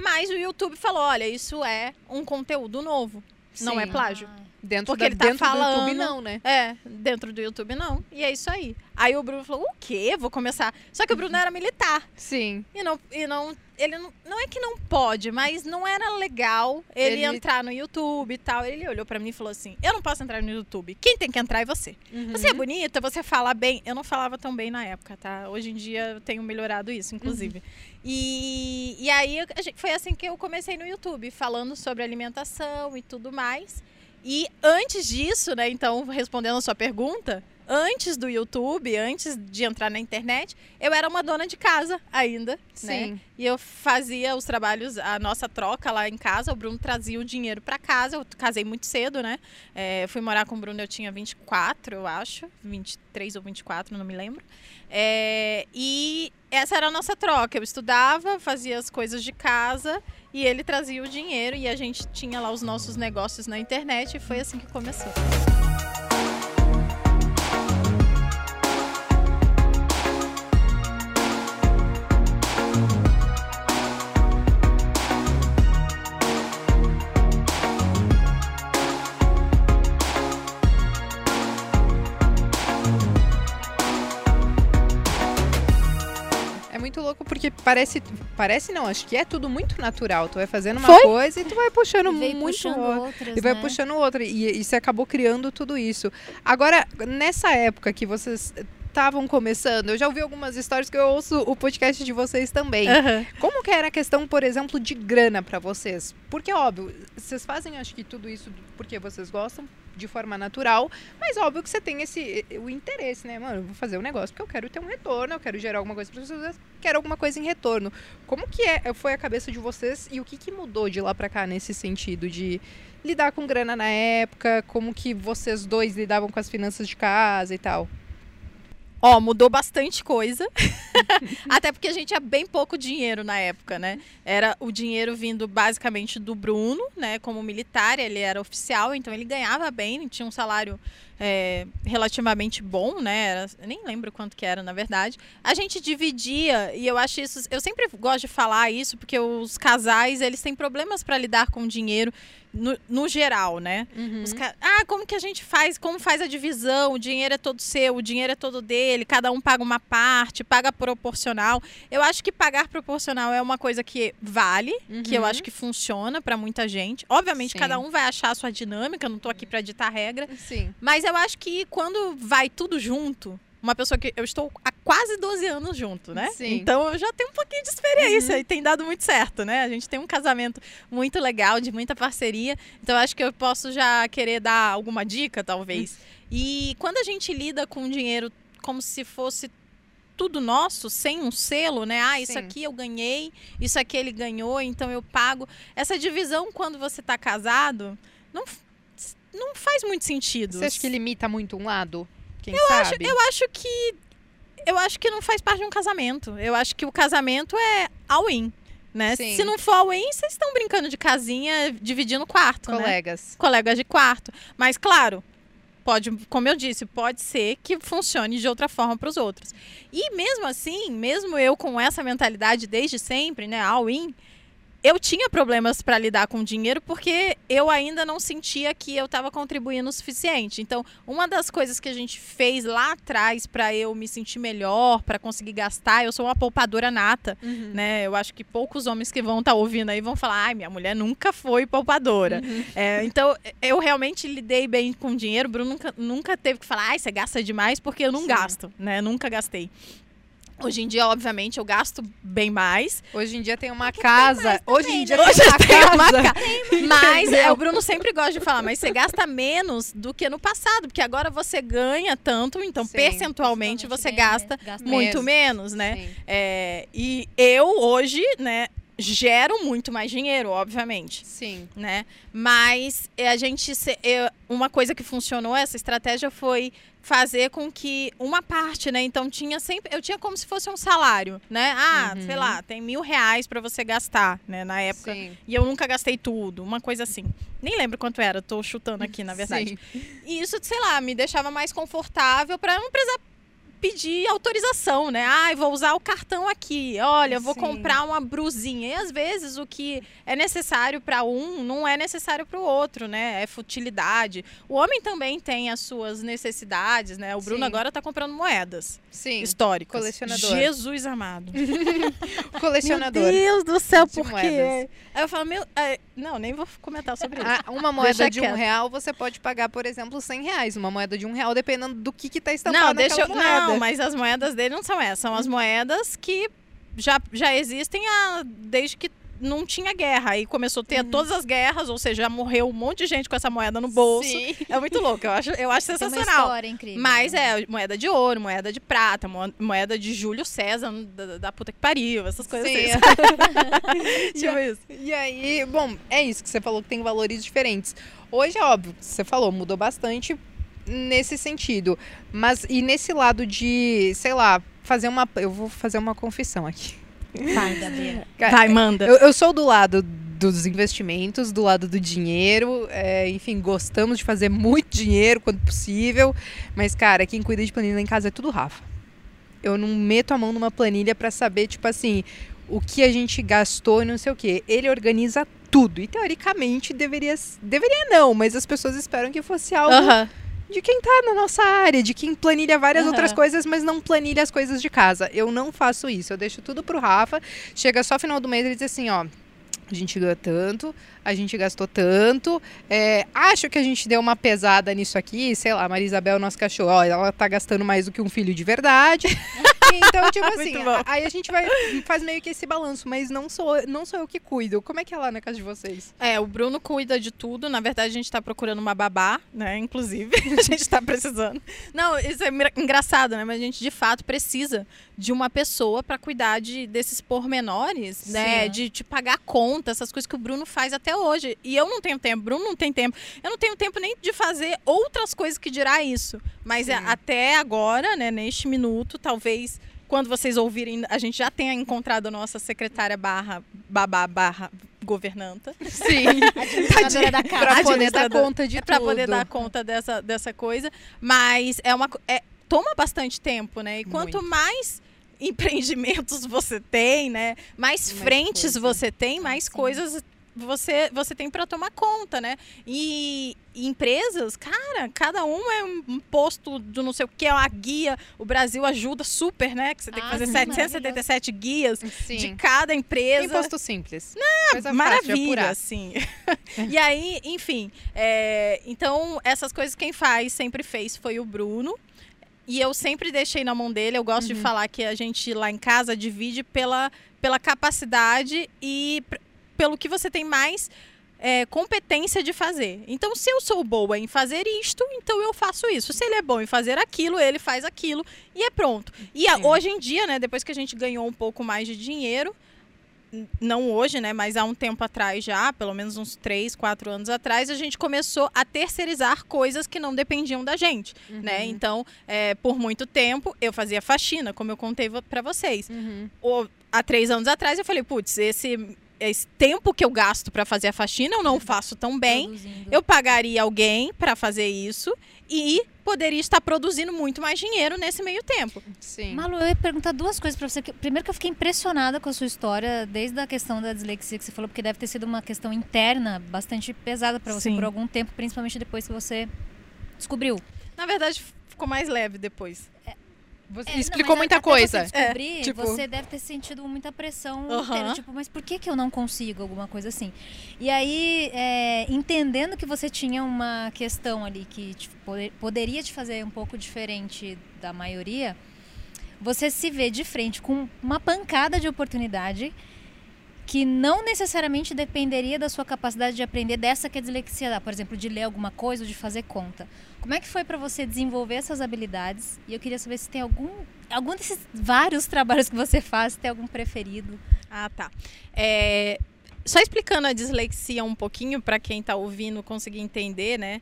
Speaker 1: Mas o YouTube falou: olha, isso é um conteúdo novo. Não é
Speaker 2: Sim.
Speaker 1: plágio.
Speaker 2: Dentro,
Speaker 1: Porque
Speaker 2: da,
Speaker 1: ele tá
Speaker 2: dentro do
Speaker 1: falando-
Speaker 2: YouTube, não, né?
Speaker 1: É, dentro do YouTube não. E é isso aí. Aí o Bruno falou: o quê? Vou começar. Só que o Bruno era militar.
Speaker 2: Sim.
Speaker 1: E não, e não ele não, não é que não pode, mas não era legal ele,
Speaker 2: Ele-
Speaker 1: entrar no YouTube e tal. Ele olhou pra mim e falou assim: Eu não posso entrar no YouTube. Quem tem que entrar é você.
Speaker 2: Uhum.
Speaker 1: Você é bonita, você fala bem. Eu não falava tão bem na época, tá? Hoje em dia eu tenho melhorado isso, inclusive. E, e aí foi assim que eu comecei no YouTube, falando sobre alimentação e tudo mais. E antes disso, né, então, respondendo a sua pergunta, antes do YouTube, antes de entrar na internet, eu era uma dona de casa ainda, né?
Speaker 2: Sim.
Speaker 1: E eu fazia os trabalhos, a nossa troca lá em casa. O Bruno trazia o dinheiro para casa. Eu casei muito cedo, né? É, fui morar com o Bruno, eu tinha 24, eu acho. 23 ou 24, não me lembro. É, e essa era a nossa troca. Eu estudava, fazia as coisas de casa e ele trazia o dinheiro. E a gente tinha lá os nossos negócios na internet. E foi assim que começou.
Speaker 2: Parece. Parece não, acho que é tudo muito natural. Tu vai fazendo uma
Speaker 1: Foi?
Speaker 2: coisa e tu vai puxando
Speaker 4: E
Speaker 2: muito.
Speaker 4: puxando
Speaker 2: outra.
Speaker 4: outras,
Speaker 2: E vai
Speaker 4: né?
Speaker 2: puxando outra. E, e você acabou criando tudo isso. Agora, nessa época que vocês estavam começando, eu já ouvi algumas histórias que eu ouço o podcast de vocês também.
Speaker 1: Aham.
Speaker 2: Como que era a questão, por exemplo, de grana pra vocês? Porque, óbvio, vocês fazem, acho que tudo isso porque vocês gostam, de forma natural, mas óbvio que você tem esse o interesse, né? Mano, eu vou fazer um negócio porque eu quero ter um retorno, eu quero gerar alguma coisa para pessoas, quero alguma coisa em retorno. Como que é, foi a cabeça de vocês e o que, que mudou de lá pra cá nesse sentido de lidar com grana na época, como que vocês dois lidavam com as finanças de casa e tal?
Speaker 1: Ó, mudou bastante coisa. Até porque a gente tinha bem pouco dinheiro na época, né? Era o dinheiro vindo basicamente do Bruno, né? Como militar, ele era oficial, então ele ganhava bem, tinha um salário é, relativamente bom, né? Era, nem lembro quanto que era, na verdade. A gente dividia, e eu acho isso. Eu sempre gosto de falar isso, porque os casais, eles têm problemas para lidar com dinheiro no, no geral, né? Ca- Ah, como que a gente faz? Como faz a divisão? O dinheiro é todo seu, o dinheiro é todo dele, cada um paga uma parte, paga proporcional. Eu acho que pagar proporcional é uma coisa que vale, que eu
Speaker 2: Uhum.
Speaker 1: acho que funciona pra muita gente. Obviamente,
Speaker 2: Sim.
Speaker 1: cada um vai achar a sua dinâmica, não tô aqui pra ditar regra,
Speaker 2: Sim.
Speaker 1: mas eu acho que quando vai tudo junto, uma pessoa que eu estou há quase 12 anos junto, né?
Speaker 2: Sim.
Speaker 1: Então eu já tenho um pouquinho de experiência e tem dado muito certo, né? A gente tem um casamento muito legal, de muita parceria. Então eu acho que eu posso já querer dar alguma dica, talvez. E quando a gente lida com o dinheiro como se fosse tudo nosso, sem um selo, né? Ah, isso
Speaker 2: Sim.
Speaker 1: aqui eu ganhei, isso aqui ele ganhou, então eu pago. Essa divisão, quando você tá casado, não, não faz muito sentido.
Speaker 2: Você acha que limita muito um lado? Quem
Speaker 1: Eu acho,
Speaker 2: sabe?
Speaker 1: eu acho que eu acho que não faz parte de um casamento. Eu acho que o casamento é all-in, né? Se não for all-in, vocês estão brincando de casinha, dividindo quarto, né?
Speaker 2: Colegas.
Speaker 1: Colegas de quarto. Mas claro, pode, como eu disse, pode ser que funcione de outra forma para os outros. E mesmo assim, mesmo eu com essa mentalidade desde sempre, né, all-in, eu tinha problemas para lidar com dinheiro porque eu ainda não sentia que eu estava contribuindo o suficiente. Então, uma das coisas que a gente fez lá atrás para eu me sentir melhor, para conseguir gastar, eu sou uma poupadora nata,
Speaker 2: Uhum.
Speaker 1: né? Eu acho que poucos homens que vão estar ouvindo aí vão falar: "Ai, minha mulher nunca foi poupadora".
Speaker 2: Uhum.
Speaker 1: É, então, eu realmente lidei bem com dinheiro. O Bruno nunca, nunca teve que falar, ai, você gasta demais, porque eu não
Speaker 2: Sim.
Speaker 1: gasto, né? Nunca gastei. Hoje em dia, obviamente, eu gasto bem mais.
Speaker 2: Hoje em dia tem uma casa. Hoje em dia
Speaker 1: Hoje
Speaker 2: tem uma
Speaker 1: tem uma
Speaker 2: casa.
Speaker 1: Mas é, o Bruno sempre gosta de falar, mas você gasta menos do que no passado, porque agora você ganha tanto, então
Speaker 2: Sim,
Speaker 1: percentualmente você gasta
Speaker 4: gasta
Speaker 1: muito
Speaker 2: Mesmo.
Speaker 1: menos, né? É, e eu hoje, né, gero muito mais dinheiro, obviamente
Speaker 2: Sim.
Speaker 1: né? Mas eh, a gente eu- uma coisa que funcionou essa estratégia foi fazer com que uma parte, né? Então tinha sempre eu tinha como se fosse um salário, né? Ah,
Speaker 2: Uhum.
Speaker 1: sei lá, tem mil reais para você gastar, né? Na época
Speaker 2: Sim.
Speaker 1: e eu nunca gastei tudo, uma coisa assim. Nem lembro quanto era, tô chutando aqui na verdade.
Speaker 2: Sim.
Speaker 1: E isso, sei lá, me deixava mais confortável para não precisar pedir autorização, né? Ai, vou usar o cartão aqui. Olha, vou
Speaker 2: Sim.
Speaker 1: comprar uma brusinha. E às vezes o que é necessário para um não é necessário para o outro, né? É futilidade. O homem também tem as suas necessidades, né? O Bruno
Speaker 2: Sim.
Speaker 1: agora tá comprando moedas
Speaker 2: Sim.
Speaker 1: históricas.
Speaker 2: Colecionador.
Speaker 1: Jesus amado.
Speaker 2: Colecionador.
Speaker 1: Meu Deus do céu, por quê?
Speaker 2: moedas.
Speaker 1: Aí eu falo, meu, é, não, nem vou comentar sobre isso.
Speaker 2: Ah, uma moeda
Speaker 1: Deixa
Speaker 2: de um real, você pode pagar, por exemplo, 100 reais. Uma moeda de um real, dependendo do que, que tá estampado
Speaker 1: Não, deixa eu.
Speaker 2: moeda.
Speaker 1: Não, mas as moedas dele não são essas. São as moedas que já, já existem há, desde que não tinha guerra. Aí começou a ter todas as guerras, ou seja, já morreu um monte de gente com essa moeda no bolso.
Speaker 2: Sim.
Speaker 1: É muito louco, eu acho, eu acho
Speaker 4: Tem uma
Speaker 1: sensacional.
Speaker 4: história incrível.
Speaker 1: Mas
Speaker 4: né?
Speaker 1: é moeda de ouro, moeda de prata, mo- moeda de Júlio César, da, da puta que pariu, essas coisas
Speaker 2: Sim.
Speaker 1: assim. tipo isso.
Speaker 2: E aí, bom, é isso que você falou que tem valores diferentes. Hoje é óbvio, você falou, mudou bastante nesse sentido. Mas e nesse lado de, sei lá, fazer uma. Eu vou fazer uma confissão aqui.
Speaker 4: Vai, Gabriela.
Speaker 1: Vai, manda.
Speaker 2: Eu, eu sou do lado dos investimentos, do lado do dinheiro, é, enfim, gostamos de fazer muito dinheiro quando possível, mas, cara, quem cuida de planilha em casa é tudo Rafa. Eu não meto a mão numa planilha pra saber, tipo assim, o que a gente gastou e não sei o quê. Ele organiza tudo e, teoricamente, deveria... Deveria não, mas as pessoas esperam que fosse algo
Speaker 1: Aham.
Speaker 2: De quem tá na nossa área, de quem planilha várias
Speaker 1: Aham.
Speaker 2: outras coisas, mas não planilha as coisas de casa. Eu não faço isso. Eu deixo tudo pro Rafa. Chega só final do mês e ele diz assim, ó. A gente ganhou tanto, a gente gastou tanto. é, acho que a gente deu uma pesada nisso aqui, sei lá, Maria Isabel, nosso cachorro, ó, ela tá gastando mais do que um filho de verdade. então, tipo assim, aí a gente vai faz meio que esse balanço, mas não sou, não sou eu que cuido. Como é que é lá na casa de vocês?
Speaker 1: É, o Bruno cuida de tudo. Na verdade, a gente tá procurando uma babá, né? Inclusive, a gente tá precisando. Não, isso é engraçado, né? Mas a gente de fato precisa de uma pessoa para cuidar de, desses pormenores, né?
Speaker 4: Sim.
Speaker 1: De te pagar conta, essas coisas que o Bruno faz até hoje. E eu não tenho tempo, Bruno não tem tempo. Eu não tenho tempo nem de fazer outras coisas que dirá isso. Mas é,
Speaker 2: Sim.
Speaker 1: até agora, né? Neste minuto, talvez. Quando vocês ouvirem, a gente já tenha encontrado a nossa secretária barra babá barra governanta.
Speaker 2: Sim.
Speaker 4: Administradora da casa.
Speaker 2: pra poder dar conta de
Speaker 1: é para
Speaker 2: tudo.
Speaker 1: poder dar conta dessa, dessa coisa. Mas é uma é, toma bastante tempo, né? E quanto
Speaker 2: Muito.
Speaker 1: mais empreendimentos você tem, né? Mais,
Speaker 2: Mais
Speaker 1: frentes
Speaker 2: coisa.
Speaker 1: você tem, mais
Speaker 4: Sim.
Speaker 1: coisas você, você tem para tomar conta, né? E, e empresas, cara, cada um é um, posto do não sei o que, é uma guia. O Brasil ajuda super, né? Que você tem que
Speaker 4: Ah,
Speaker 1: fazer
Speaker 4: sim,
Speaker 1: 777 guias
Speaker 2: Sim.
Speaker 1: de cada empresa.
Speaker 2: Imposto simples. Coisa fácil de
Speaker 1: Maravilha,
Speaker 2: apurar.
Speaker 1: assim. e aí, enfim, é, então essas coisas quem faz, sempre fez, foi o Bruno. E eu sempre deixei na mão dele. Eu gosto de
Speaker 2: Uhum.
Speaker 1: falar que a gente lá em casa divide pela, pela capacidade e pelo que você tem mais é, competência de fazer. Então, se eu sou boa em fazer isto, então eu faço isso. Se ele é bom em fazer aquilo, ele faz aquilo e é pronto. E a- hoje em dia, né, depois que a gente ganhou um pouco mais de dinheiro, não hoje, né, mas há um tempo atrás já, pelo menos uns três, quatro anos atrás, a gente começou a terceirizar coisas que não dependiam da gente, né?
Speaker 2: Uhum.
Speaker 1: Então, é, por muito tempo, eu fazia faxina, como eu contei pra vocês.
Speaker 2: Uhum.
Speaker 1: Há três anos atrás, eu falei, putz, esse, esse tempo que eu gasto pra fazer a faxina, eu não faço tão bem.
Speaker 4: Produzindo.
Speaker 1: Eu pagaria alguém pra fazer isso e poderia estar produzindo muito mais dinheiro nesse meio tempo.
Speaker 2: Sim.
Speaker 4: Malu, eu ia perguntar duas coisas pra você. Primeiro que eu fiquei impressionada com a sua história, desde a questão da dislexia que você falou, porque deve ter sido uma questão interna bastante pesada pra você
Speaker 1: Sim.
Speaker 4: por algum tempo, principalmente depois que você descobriu.
Speaker 1: Na verdade, ficou mais leve depois.
Speaker 2: Você
Speaker 4: É, não,
Speaker 2: explicou
Speaker 4: mas
Speaker 2: muita
Speaker 4: até
Speaker 2: coisa.
Speaker 4: Você descobrir,
Speaker 1: É, tipo-
Speaker 4: você deve ter sentido muita pressão inteira, tipo, mas por que, que eu não consigo alguma coisa assim? E aí, é, entendendo que você tinha uma questão ali que te poder- poderia te fazer um pouco diferente da maioria, você se vê de frente com uma pancada de oportunidade que não necessariamente dependeria da sua capacidade de aprender dessa que a dislexia dá, por exemplo, de ler alguma coisa ou de fazer conta. Como é que foi para você desenvolver essas habilidades? E eu queria saber se tem algum algum desses vários trabalhos que você faz, tem algum preferido.
Speaker 1: Ah, tá. É, só explicando a dislexia um pouquinho para quem está ouvindo conseguir entender, né?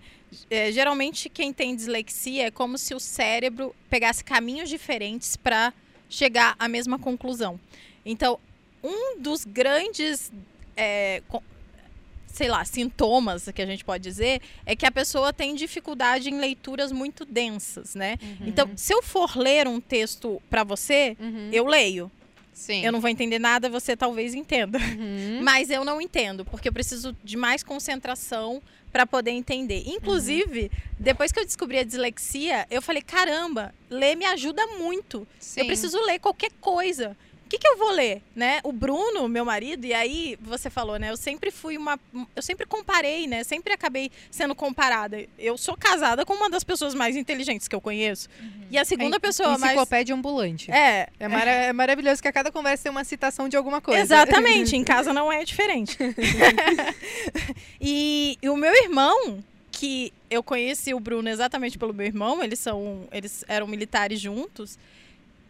Speaker 1: É, geralmente quem tem dislexia é como se o cérebro pegasse caminhos diferentes para chegar à mesma conclusão. Então, um dos grandes, é, sei lá, sintomas que a gente pode dizer é que a pessoa tem dificuldade em leituras muito densas, né? Uhum. Então, se eu for ler um texto para você, uhum. eu leio.
Speaker 2: Sim.
Speaker 1: Eu não vou entender nada, você talvez entenda. Uhum. Mas eu não entendo, porque eu preciso de mais concentração para poder entender. Inclusive, uhum. depois que eu descobri a dislexia, eu falei: caramba, ler me ajuda muito. Sim. Eu preciso ler qualquer coisa o que, que eu vou ler, né? O Bruno, meu marido, e aí você falou, né? Eu sempre fui uma. Eu sempre comparei, né? Sempre acabei sendo comparada. Eu sou casada com uma das pessoas mais inteligentes que eu conheço. Uhum. E a segunda é, pessoa
Speaker 2: mais.
Speaker 1: Enciclopédia
Speaker 2: ambulante.
Speaker 1: É.
Speaker 2: É, mara é maravilhoso que a cada conversa tem uma citação de alguma coisa.
Speaker 1: Exatamente. em casa não é diferente. e, e o meu irmão, que eu conheci o Bruno exatamente pelo meu irmão, eles são. Eles eram militares juntos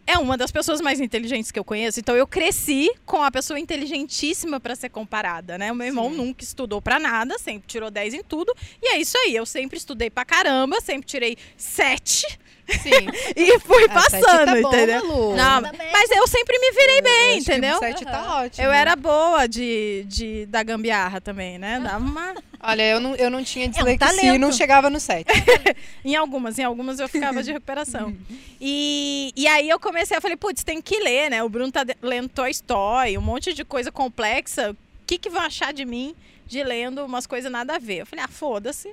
Speaker 1: é uma das pessoas mais inteligentes que eu conheço. Então eu cresci com a pessoa inteligentíssima para ser comparada, né? O meu irmão Sim. nunca estudou para nada, sempre tirou 10 em tudo. E é isso aí. Eu sempre estudei pra caramba, sempre tirei 7.
Speaker 2: Sim.
Speaker 1: e fui a passando,
Speaker 2: tá bom,
Speaker 1: entendeu?
Speaker 2: Malu.
Speaker 1: Não, mas eu sempre me virei bem,
Speaker 2: eu
Speaker 1: entendeu?
Speaker 2: Que 7 uhum. tá ótimo.
Speaker 1: Eu era boa de, de da gambiarra também, né? Dava uma
Speaker 2: Olha, eu não, eu não tinha dislexia é um e não chegava no 7.
Speaker 1: em algumas, em algumas eu ficava de recuperação. e, e aí eu comecei, eu falei, putz, tem que ler, né? O Bruno tá lendo Toy Story, um monte de coisa complexa. O que, que vão achar de mim de lendo umas coisas nada a ver? Eu falei, ah, foda-se.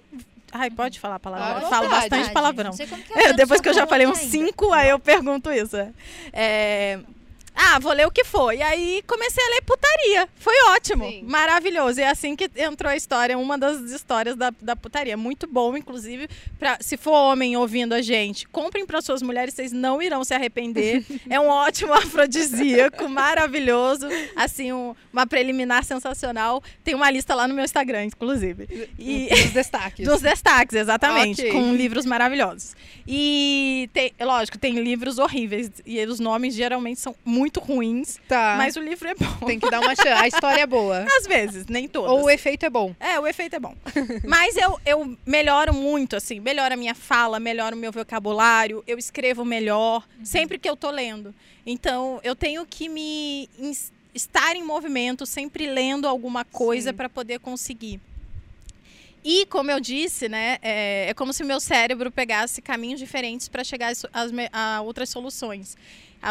Speaker 1: Ai, pode falar palavrão. Eu falo bastante palavrão. É, depois que eu já falei uns cinco, aí eu pergunto isso. É, ah, vou ler o que for. E aí comecei a ler putaria. Foi ótimo. Sim. Maravilhoso. E é assim que entrou a história, uma das histórias da, da putaria. Muito bom, inclusive, pra, se for homem ouvindo a gente, comprem para suas mulheres, vocês não irão se arrepender. é um ótimo afrodisíaco, maravilhoso. Assim, um, uma preliminar sensacional. Tem uma lista lá no meu Instagram, inclusive.
Speaker 2: E, dos destaques.
Speaker 1: dos destaques, exatamente. Okay. Com livros maravilhosos. E, tem, lógico, tem livros horríveis. E os nomes geralmente são muito muito ruins.
Speaker 2: Tá.
Speaker 1: Mas o livro é bom.
Speaker 2: Tem que dar uma chance. A história é boa.
Speaker 1: Às vezes, nem todas.
Speaker 2: Ou o efeito é bom.
Speaker 1: É, o efeito é bom. mas eu, eu melhoro muito, assim. Melhoro a minha fala, melhoro o meu vocabulário. Eu escrevo melhor uhum. sempre que eu tô lendo. Então, eu tenho que me estar em movimento, sempre lendo alguma coisa para poder conseguir. E, como eu disse, né, é, é, como se o meu cérebro pegasse caminhos diferentes para chegar a, a, outras soluções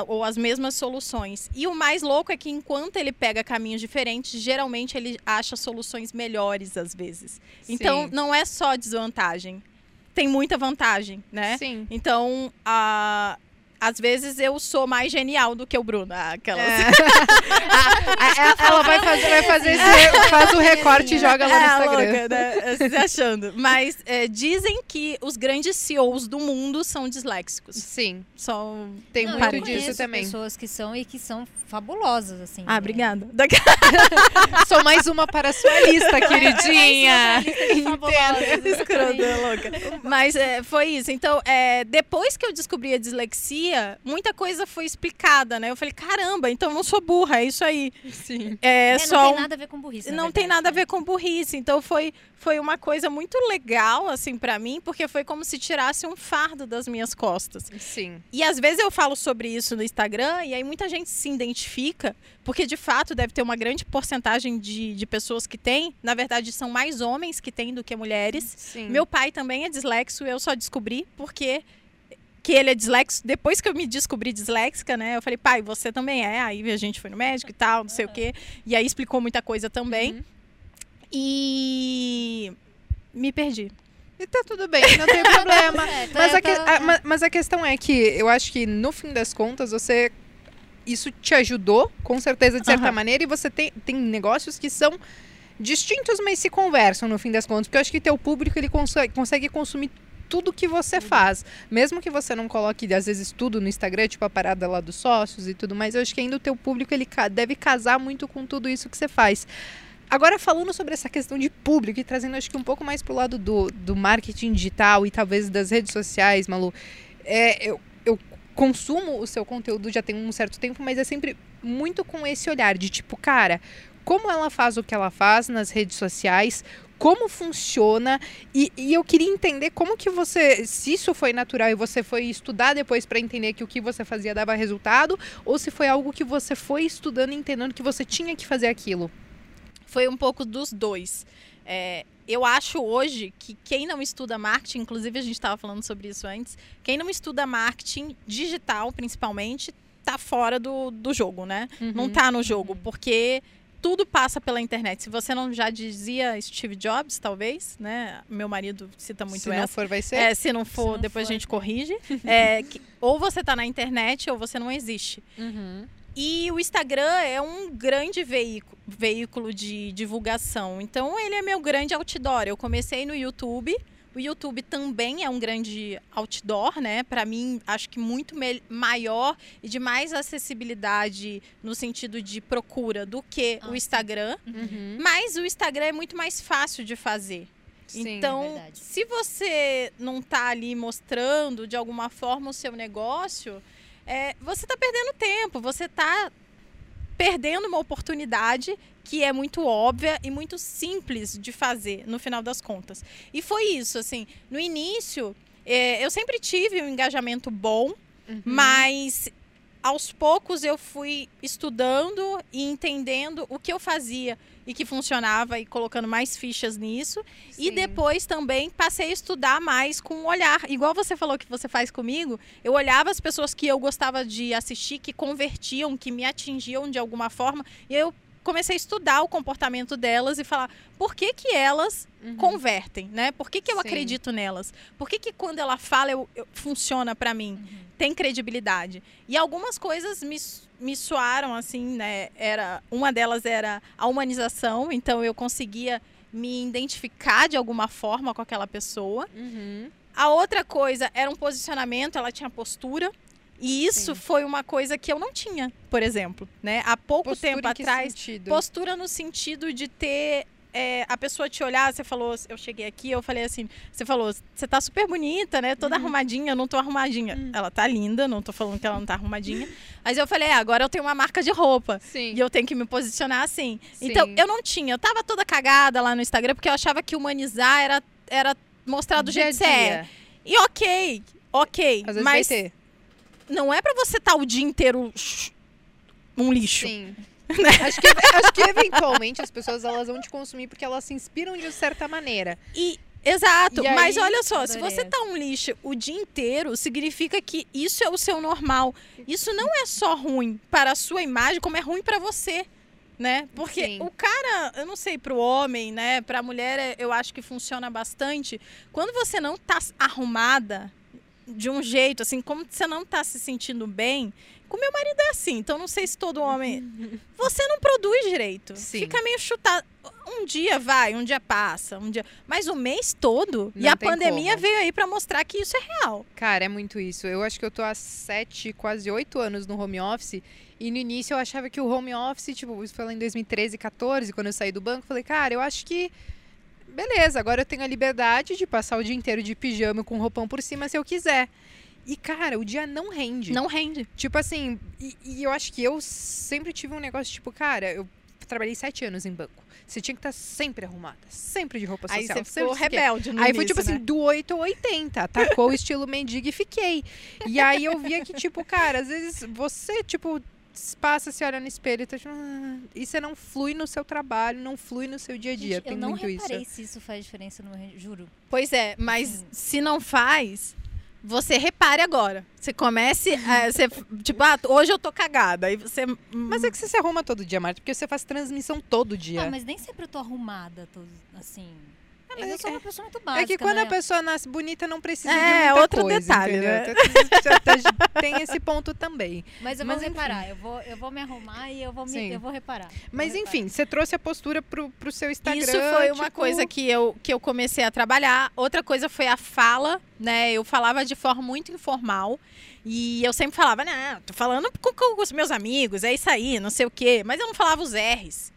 Speaker 1: ou as mesmas soluções. E o mais louco é que enquanto ele pega caminhos diferentes, geralmente ele acha soluções melhores às vezes. Sim. Então não é só desvantagem. Tem muita vantagem, né?
Speaker 2: Sim.
Speaker 1: Então, a, às vezes eu sou mais genial do que o Bruno. Aquelas... É.
Speaker 2: ela vai fazer, vai fazer esse, faz o recorte e joga lá no é, Instagram.
Speaker 1: Louca, né? Se achando. Mas é, dizem que os grandes CEOs do mundo são disléxicos.
Speaker 2: Sim.
Speaker 1: Só
Speaker 2: tem Não, muito disso também.
Speaker 4: pessoas que são e que são fabulosas, assim.
Speaker 1: Ah, obrigada.
Speaker 2: Sou mais uma para a sua lista, queridinha.
Speaker 1: Entendo. Escrota, louca. Mas é, foi isso. Então, é, depois que eu descobri a dislexia, muita coisa foi explicada, né? Eu falei, caramba, então eu não sou burra, é isso aí.
Speaker 2: Sim.
Speaker 1: É,
Speaker 4: é
Speaker 1: só...
Speaker 4: Não tem nada a ver com burrice.
Speaker 1: Não
Speaker 4: verdade,
Speaker 1: tem nada
Speaker 4: né?
Speaker 1: a ver com burrice. Então foi, foi uma coisa muito legal, assim, para mim, porque foi como se tirasse um fardo das minhas costas.
Speaker 2: Sim.
Speaker 1: E às vezes eu falo sobre isso no Instagram e aí muita gente se identifica, porque de fato deve ter uma grande porcentagem de, de pessoas que têm. Na verdade, são mais homens que têm do que mulheres.
Speaker 2: Sim.
Speaker 1: Meu pai também é dislexo, eu só descobri porque que ele é dislexo. Depois que eu me descobri disléxica, né? Eu falei, pai, você também é. Aí a gente foi no médico e tal, não sei uhum. o quê. E aí explicou muita coisa também. Uhum. E me perdi.
Speaker 2: E tá tudo bem, não tem problema. É, tá, mas, a que, a, mas a questão é que eu acho que no fim das contas você isso te ajudou, com certeza, de certa uhum. maneira, e você tem, tem negócios que são distintos, mas se conversam no fim das contas. Porque eu acho que teu público ele consegue, consegue consumir tudo que você faz. Mesmo que você não coloque, às vezes, tudo no Instagram, tipo a parada lá dos sócios e tudo mais, eu acho que ainda o teu público ele deve casar muito com tudo isso que você faz. Agora, falando sobre essa questão de público e trazendo, acho que um pouco mais pro lado do, do marketing digital e talvez das redes sociais, Malu, é, eu, eu consumo o seu conteúdo já tem um certo tempo, mas é sempre muito com esse olhar de tipo, cara, como ela faz o que ela faz nas redes sociais, como funciona e, e eu queria entender como que você, se isso foi natural e você foi estudar depois para entender que o que você fazia dava resultado, ou se foi algo que você foi estudando e entendendo que você tinha que fazer aquilo.
Speaker 1: Foi um pouco dos dois. É, eu acho hoje que quem não estuda marketing, inclusive a gente estava falando sobre isso antes, quem não estuda marketing digital, principalmente, tá fora do, do jogo, né? Não tá no jogo, porque tudo passa pela internet. Se você não já dizia Steve Jobs, talvez, né? Meu marido cita muito
Speaker 2: se não
Speaker 1: essa.
Speaker 2: for, vai ser.
Speaker 1: É, se não for,
Speaker 4: não
Speaker 1: depois
Speaker 4: for.
Speaker 1: a gente corrige. É, que- ou você tá na internet ou você não existe.
Speaker 2: Uhum.
Speaker 1: E o Instagram é um grande veículo, veículo de divulgação. Então, ele é meu grande outdoor. Eu comecei no YouTube. O YouTube também é um grande outdoor, né? Para mim, acho que muito maior e de mais acessibilidade no sentido de procura do que
Speaker 4: Ah,
Speaker 1: o. Instagram.
Speaker 2: Uhum.
Speaker 1: Mas o Instagram é muito mais fácil de fazer.
Speaker 2: Sim,
Speaker 1: então,
Speaker 4: verdade.
Speaker 1: se você não tá ali mostrando de alguma forma o seu negócio, é, você tá perdendo tempo, você tá perdendo uma oportunidade que é muito óbvia e muito simples de fazer no final das contas. E foi isso, assim, no início é, eu sempre tive um engajamento bom,
Speaker 2: Uhum.
Speaker 1: mas aos poucos eu fui estudando e entendendo o que eu fazia e que funcionava e colocando mais fichas nisso. E
Speaker 2: Sim.
Speaker 1: depois também passei a estudar mais com o olhar. Igual você falou que você faz comigo, eu olhava as pessoas que eu gostava de assistir, que convertiam, que me atingiam de alguma forma, e eu comecei a estudar o comportamento delas e falar por que, que elas
Speaker 2: Uhum.
Speaker 1: convertem, né? Por que, que eu
Speaker 2: Sim.
Speaker 1: acredito nelas? Por que, que quando ela fala eu, eu- funciona pra mim? Tem credibilidade. E algumas coisas me, me soaram assim, né? Era, uma delas era a humanização, então eu conseguia me identificar de alguma forma com aquela pessoa.
Speaker 2: Uhum.
Speaker 1: A outra coisa era um posicionamento, ela tinha postura. E isso
Speaker 2: Sim.
Speaker 1: foi uma coisa que eu não tinha, por exemplo, né? Há pouco
Speaker 2: Postura
Speaker 1: tempo atrás,
Speaker 2: sentido?
Speaker 1: Postura no sentido de ter é, a pessoa te olhar, você falou, eu cheguei aqui, eu falei assim, você falou, você tá super bonita, né? Toda arrumadinha, eu não tô arrumadinha.
Speaker 2: Uhum.
Speaker 1: Ela tá linda, não tô falando que ela não tá arrumadinha. Mas eu falei, é, agora eu tenho uma marca de roupa.
Speaker 2: Sim.
Speaker 1: E eu tenho que me posicionar assim.
Speaker 2: Sim.
Speaker 1: Então, eu não tinha, eu tava toda cagada lá no Instagram, porque eu achava que humanizar era, era mostrar do
Speaker 2: Dia
Speaker 1: jeito que você é. E ok, ok.
Speaker 2: Às vezes
Speaker 1: mas
Speaker 2: vai ter.
Speaker 1: Não é pra você estar o dia inteiro um lixo.
Speaker 2: Sim. acho, que, acho que eventualmente as pessoas elas vão te consumir porque elas se inspiram de certa maneira.
Speaker 1: E exato,
Speaker 2: E aí-
Speaker 1: mas olha só, se você tá um lixo o dia inteiro, significa que isso é o seu normal. Isso não é só ruim para a sua imagem, como é ruim para você. Né? Porque
Speaker 2: Sim.
Speaker 1: o cara, eu não sei, pro homem, né? Pra mulher, é- eu acho que funciona bastante. Quando você não tá arrumada de um jeito, assim, como você não tá se sentindo bem. Com meu marido é assim, então não sei se todo homem. Você não produz direito.
Speaker 2: Sim.
Speaker 1: Fica meio chutado. Um dia vai, um dia passa, um dia. Mas o mês todo. e
Speaker 2: Não
Speaker 1: a
Speaker 2: tem
Speaker 1: pandemia
Speaker 2: como.
Speaker 1: veio aí pra mostrar que isso é real.
Speaker 2: Cara, é muito isso. Eu acho que eu tô há sete, quase oito anos no home office. E no início eu achava que o home office, tipo, isso foi lá em 2013, 14, quando eu saí do banco. Falei, cara, eu acho que. Beleza, agora eu tenho a liberdade de passar o dia inteiro de pijama com roupão por cima se eu quiser. E, cara, o dia não rende.
Speaker 1: Não rende.
Speaker 2: Tipo assim, e, e eu acho que eu sempre tive um negócio, tipo, cara, eu trabalhei sete anos em banco. Você tinha que estar sempre arrumada, sempre de roupa social.
Speaker 1: Aí você ficou rebelde no
Speaker 2: Aí
Speaker 1: início,
Speaker 2: foi tipo assim,
Speaker 1: né?
Speaker 2: do 8 ao 80. Atacou o estilo mendigo e fiquei. E aí eu via que, tipo, cara, às vezes você, tipo, passa, se olha no espelho e tá tipo, "Ah", e você não flui no seu trabalho, não flui no seu dia a dia.
Speaker 4: Gente,
Speaker 2: Tem
Speaker 4: eu não
Speaker 2: muito
Speaker 4: reparei
Speaker 2: isso.
Speaker 4: se isso faz diferença no re- juro.
Speaker 1: Pois é, mas
Speaker 4: Sim.
Speaker 1: se não faz, você repare agora. Você comece. é, você, tipo, ah, hoje eu tô cagada. Aí você.
Speaker 2: Mas é que você se arruma todo dia, Marta, porque você faz transmissão todo dia.
Speaker 4: Ah, mas nem sempre eu tô arrumada, tô, assim.
Speaker 2: Mas
Speaker 4: eu
Speaker 2: é
Speaker 4: sou
Speaker 2: que-
Speaker 4: uma pessoa muito básica.
Speaker 2: É que quando
Speaker 4: né?
Speaker 2: a pessoa nasce bonita, não precisa
Speaker 1: É,
Speaker 2: de muita
Speaker 1: outro
Speaker 2: coisa,
Speaker 1: detalhe,
Speaker 2: entendeu?
Speaker 1: né?
Speaker 2: Então, tá- Tem esse ponto também.
Speaker 4: Mas eu
Speaker 2: mas
Speaker 4: vou
Speaker 2: enfim.
Speaker 4: reparar, eu vou, eu vou me arrumar e eu vou, me,
Speaker 2: Sim.
Speaker 4: eu vou reparar. Vou
Speaker 2: Mas
Speaker 4: reparar.
Speaker 2: enfim, você trouxe a postura pro, pro seu Instagram.
Speaker 1: Isso foi uma
Speaker 2: tipo,
Speaker 1: coisa que eu, que eu comecei a trabalhar. Outra coisa foi a fala, né? Eu falava de forma muito informal. E eu sempre falava, não, tô falando com, com os meus amigos, é isso aí, não sei o quê. Mas eu não falava os R's.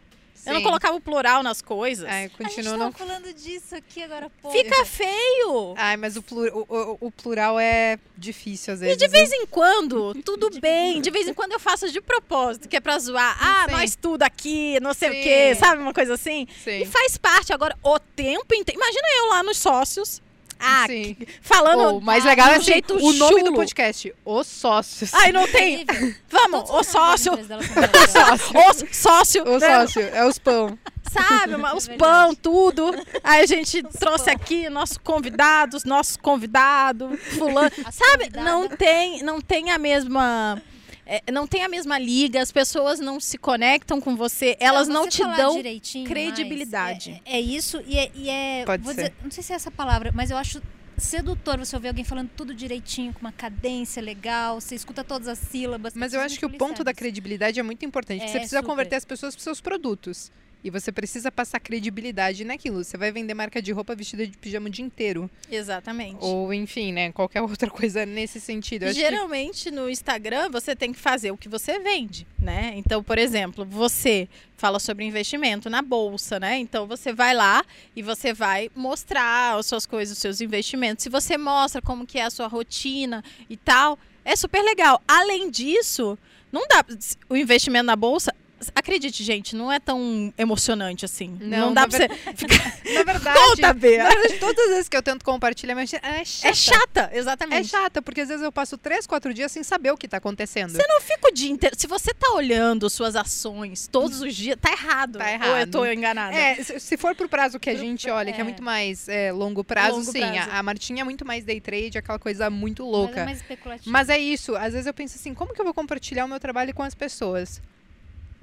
Speaker 1: Eu não
Speaker 2: sim.
Speaker 1: colocava o plural nas coisas.
Speaker 2: Ai,
Speaker 4: A gente
Speaker 2: continua não.
Speaker 4: falando disso aqui agora há pouco.
Speaker 1: Fica feio.
Speaker 2: Ai, mas o, plur- o- o- o plural é difícil às vezes.
Speaker 1: E de vez em quando, tudo bem. De vez em quando eu faço de propósito, que é pra zoar. Ah,
Speaker 2: Sim.
Speaker 1: nós tudo aqui, não sei
Speaker 2: Sim.
Speaker 1: o quê, sabe? Uma coisa assim.
Speaker 2: Sim.
Speaker 1: E faz parte agora o tempo inteiro. Imagina eu lá nos sócios. Ah,
Speaker 2: Sim.
Speaker 1: falando.
Speaker 2: o mais
Speaker 1: ah,
Speaker 2: legal é assim,
Speaker 1: jeito
Speaker 2: o nome do
Speaker 1: chulo.
Speaker 2: podcast, Os Sócios.
Speaker 1: Ai, não tem. Vamos, o
Speaker 4: os
Speaker 1: sócio. O sócio.
Speaker 2: O
Speaker 1: né?
Speaker 2: sócio, é os pão.
Speaker 1: Sabe, uma- os
Speaker 4: É
Speaker 1: pão, tudo. Aí a gente
Speaker 4: Os
Speaker 1: trouxe
Speaker 4: pão.
Speaker 1: aqui nossos convidados, nosso convidado, fulano.
Speaker 4: As
Speaker 1: Sabe,
Speaker 4: convidadas.
Speaker 1: não tem, não tem a mesma. É, não tem a mesma liga, as pessoas não se conectam com você, elas não,
Speaker 4: você
Speaker 1: te
Speaker 4: falar
Speaker 1: dão.
Speaker 4: mais,
Speaker 1: credibilidade.
Speaker 4: é, é isso e é, e é-
Speaker 2: Pode
Speaker 4: vou
Speaker 2: ser.
Speaker 4: dizer- não sei se é essa palavra, mas eu acho sedutor você ouvir alguém falando tudo direitinho, com uma cadência legal, você escuta todas as sílabas.
Speaker 2: Mas eu acho que o ponto da credibilidade é muito importante.
Speaker 4: É,
Speaker 2: você precisa
Speaker 4: super.
Speaker 2: converter as pessoas para seus produtos. E você precisa passar credibilidade naquilo. Você vai vender marca de roupa vestida de pijama o dia inteiro.
Speaker 1: Exatamente.
Speaker 2: Ou, enfim, né? Qualquer outra coisa nesse sentido. Acho que-
Speaker 1: Geralmente no Instagram você tem que fazer o que você vende, né? Então, por exemplo, você fala sobre investimento na bolsa, né? Então você vai lá e você vai mostrar as suas coisas, os seus investimentos. Se você mostra como que é a sua rotina e tal, é super legal. Além disso, não dá o investimento na bolsa. Acredite, gente, não é tão emocionante assim. Não,
Speaker 2: Não,
Speaker 1: dá pra você.
Speaker 2: Na verdade,
Speaker 1: Conta, Bea.
Speaker 2: na verdade, todas as vezes que eu tento compartilhar, mas é chata.
Speaker 1: É chata,
Speaker 2: É
Speaker 1: exatamente.
Speaker 2: chata, porque às vezes eu passo três, quatro dias sem saber o que tá acontecendo.
Speaker 1: Você não fica o dia inteiro. Se você tá olhando suas ações todos os dias, tá errado.
Speaker 2: Tá
Speaker 1: Ou eu
Speaker 2: errado.
Speaker 1: tô enganada?
Speaker 2: É, se for pro prazo que a gente olha, que é
Speaker 1: é.
Speaker 2: muito mais é, longo prazo,
Speaker 1: Longo
Speaker 2: sim.
Speaker 1: prazo.
Speaker 2: A, a Martinha é muito mais day trade, aquela coisa muito
Speaker 4: Mas
Speaker 2: louca.
Speaker 4: é mais especulativo.
Speaker 2: Mas é isso, às vezes eu penso assim, como que eu vou compartilhar o meu trabalho com as pessoas?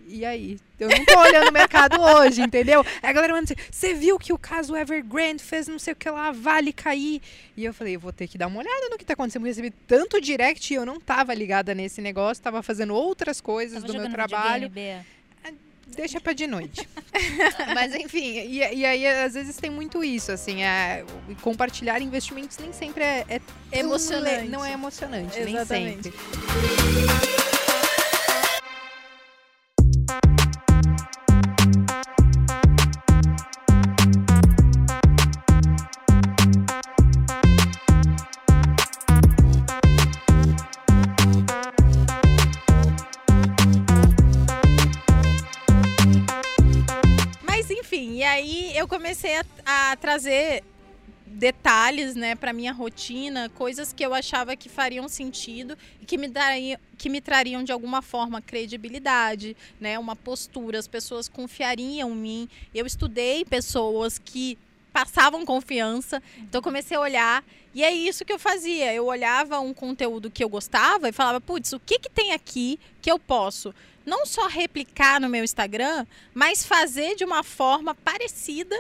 Speaker 2: E aí? Eu não tô olhando o mercado hoje, entendeu? Aí a galera manda assim, você viu que o caso Evergrande fez não sei o que lá, vale cair. E eu falei, eu vou ter que dar uma olhada no que tá acontecendo. Eu recebi tanto direct e eu não tava ligada nesse negócio, tava fazendo outras coisas
Speaker 4: Tava
Speaker 2: do meu trabalho.
Speaker 4: Bea?
Speaker 2: Deixa pra de noite. Mas enfim, e, e aí às vezes tem muito isso, assim, é, compartilhar investimentos nem sempre é, é
Speaker 1: Emocionante.
Speaker 2: le- Não é emocionante,
Speaker 1: Exatamente.
Speaker 2: nem sempre.
Speaker 1: Aí eu comecei a, a trazer detalhes, né, para minha rotina, coisas que eu achava que fariam sentido e que me dariam, que me trariam de alguma forma credibilidade, né, uma postura, as pessoas confiariam em mim. Eu estudei pessoas que passavam confiança, então eu comecei a olhar e é isso que eu fazia. Eu olhava um conteúdo que eu gostava e falava, putz, o que que tem aqui que eu posso não só replicar no meu Instagram, mas fazer de uma forma parecida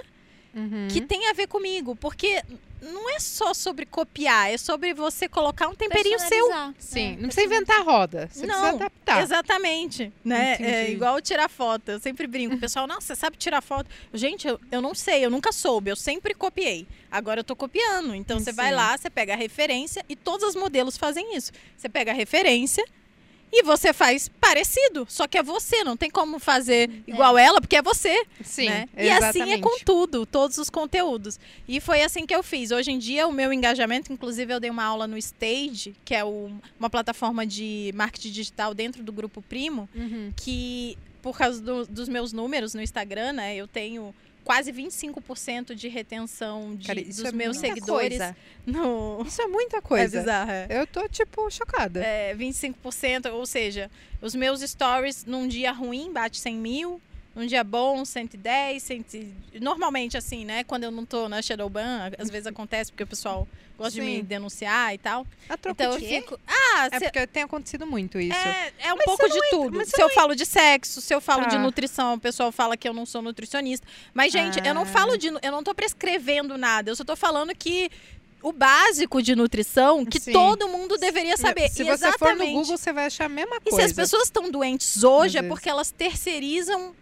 Speaker 2: Uhum.
Speaker 1: que tem a ver comigo, porque não é só sobre copiar, é sobre você colocar um temperinho seu.
Speaker 2: Sim,
Speaker 4: É,
Speaker 2: não precisa inventar a roda, você
Speaker 1: Não,
Speaker 2: precisa adaptar.
Speaker 1: Exatamente, né? É igual tirar foto. Eu sempre brinco. O pessoal, nossa, você sabe tirar foto? Gente, eu, eu não sei, eu nunca soube, eu sempre copiei. Agora eu tô copiando. Então você vai lá, você pega a referência e todos os modelos fazem isso. Você pega a referência e você faz parecido, só que é você, não tem como fazer igual ela, porque é você.
Speaker 2: Sim,
Speaker 1: né? E assim é com tudo, todos os conteúdos. E foi assim que eu fiz. Hoje em dia, o meu engajamento, inclusive, eu dei uma aula no Stage, que é o- uma plataforma de marketing digital dentro do Grupo Primo,
Speaker 2: Uhum.
Speaker 1: que por causa do- dos meus números no Instagram, né, eu tenho quase 25% de retenção de,
Speaker 2: Cara,
Speaker 1: dos
Speaker 2: é
Speaker 1: meus seguidores
Speaker 2: coisa.
Speaker 1: no
Speaker 2: Isso é muita
Speaker 1: É
Speaker 2: coisa.
Speaker 1: bizarro, é.
Speaker 2: Eu tô, tipo, chocada.
Speaker 1: É, 25%, ou seja, os meus stories num dia ruim bate 100 mil, Um dia bom, 110, 100... normalmente assim, né? Quando eu não tô na Shadowban, às vezes acontece porque o pessoal gosta de me
Speaker 2: Sim.
Speaker 1: denunciar e tal.
Speaker 2: A troco
Speaker 1: Então eu fico, ah,
Speaker 2: É
Speaker 1: cê-
Speaker 2: porque tem acontecido muito isso.
Speaker 1: é, é um
Speaker 2: Mas
Speaker 1: pouco de tudo.
Speaker 2: mas
Speaker 1: Se eu falo de sexo, se eu falo
Speaker 2: Tá.
Speaker 1: de nutrição, o pessoal fala que eu não sou nutricionista. Mas, gente, eu não
Speaker 2: Ah.
Speaker 1: falo de. Eu não tô prescrevendo nada. Eu só tô falando que o básico de nutrição que
Speaker 2: Sim.
Speaker 1: todo mundo deveria saber.
Speaker 2: Se
Speaker 1: E
Speaker 2: você for no
Speaker 1: exatamente.
Speaker 2: Google, você vai achar a mesma
Speaker 1: E se
Speaker 2: coisa.
Speaker 1: as pessoas estão doentes hoje, é porque elas terceirizam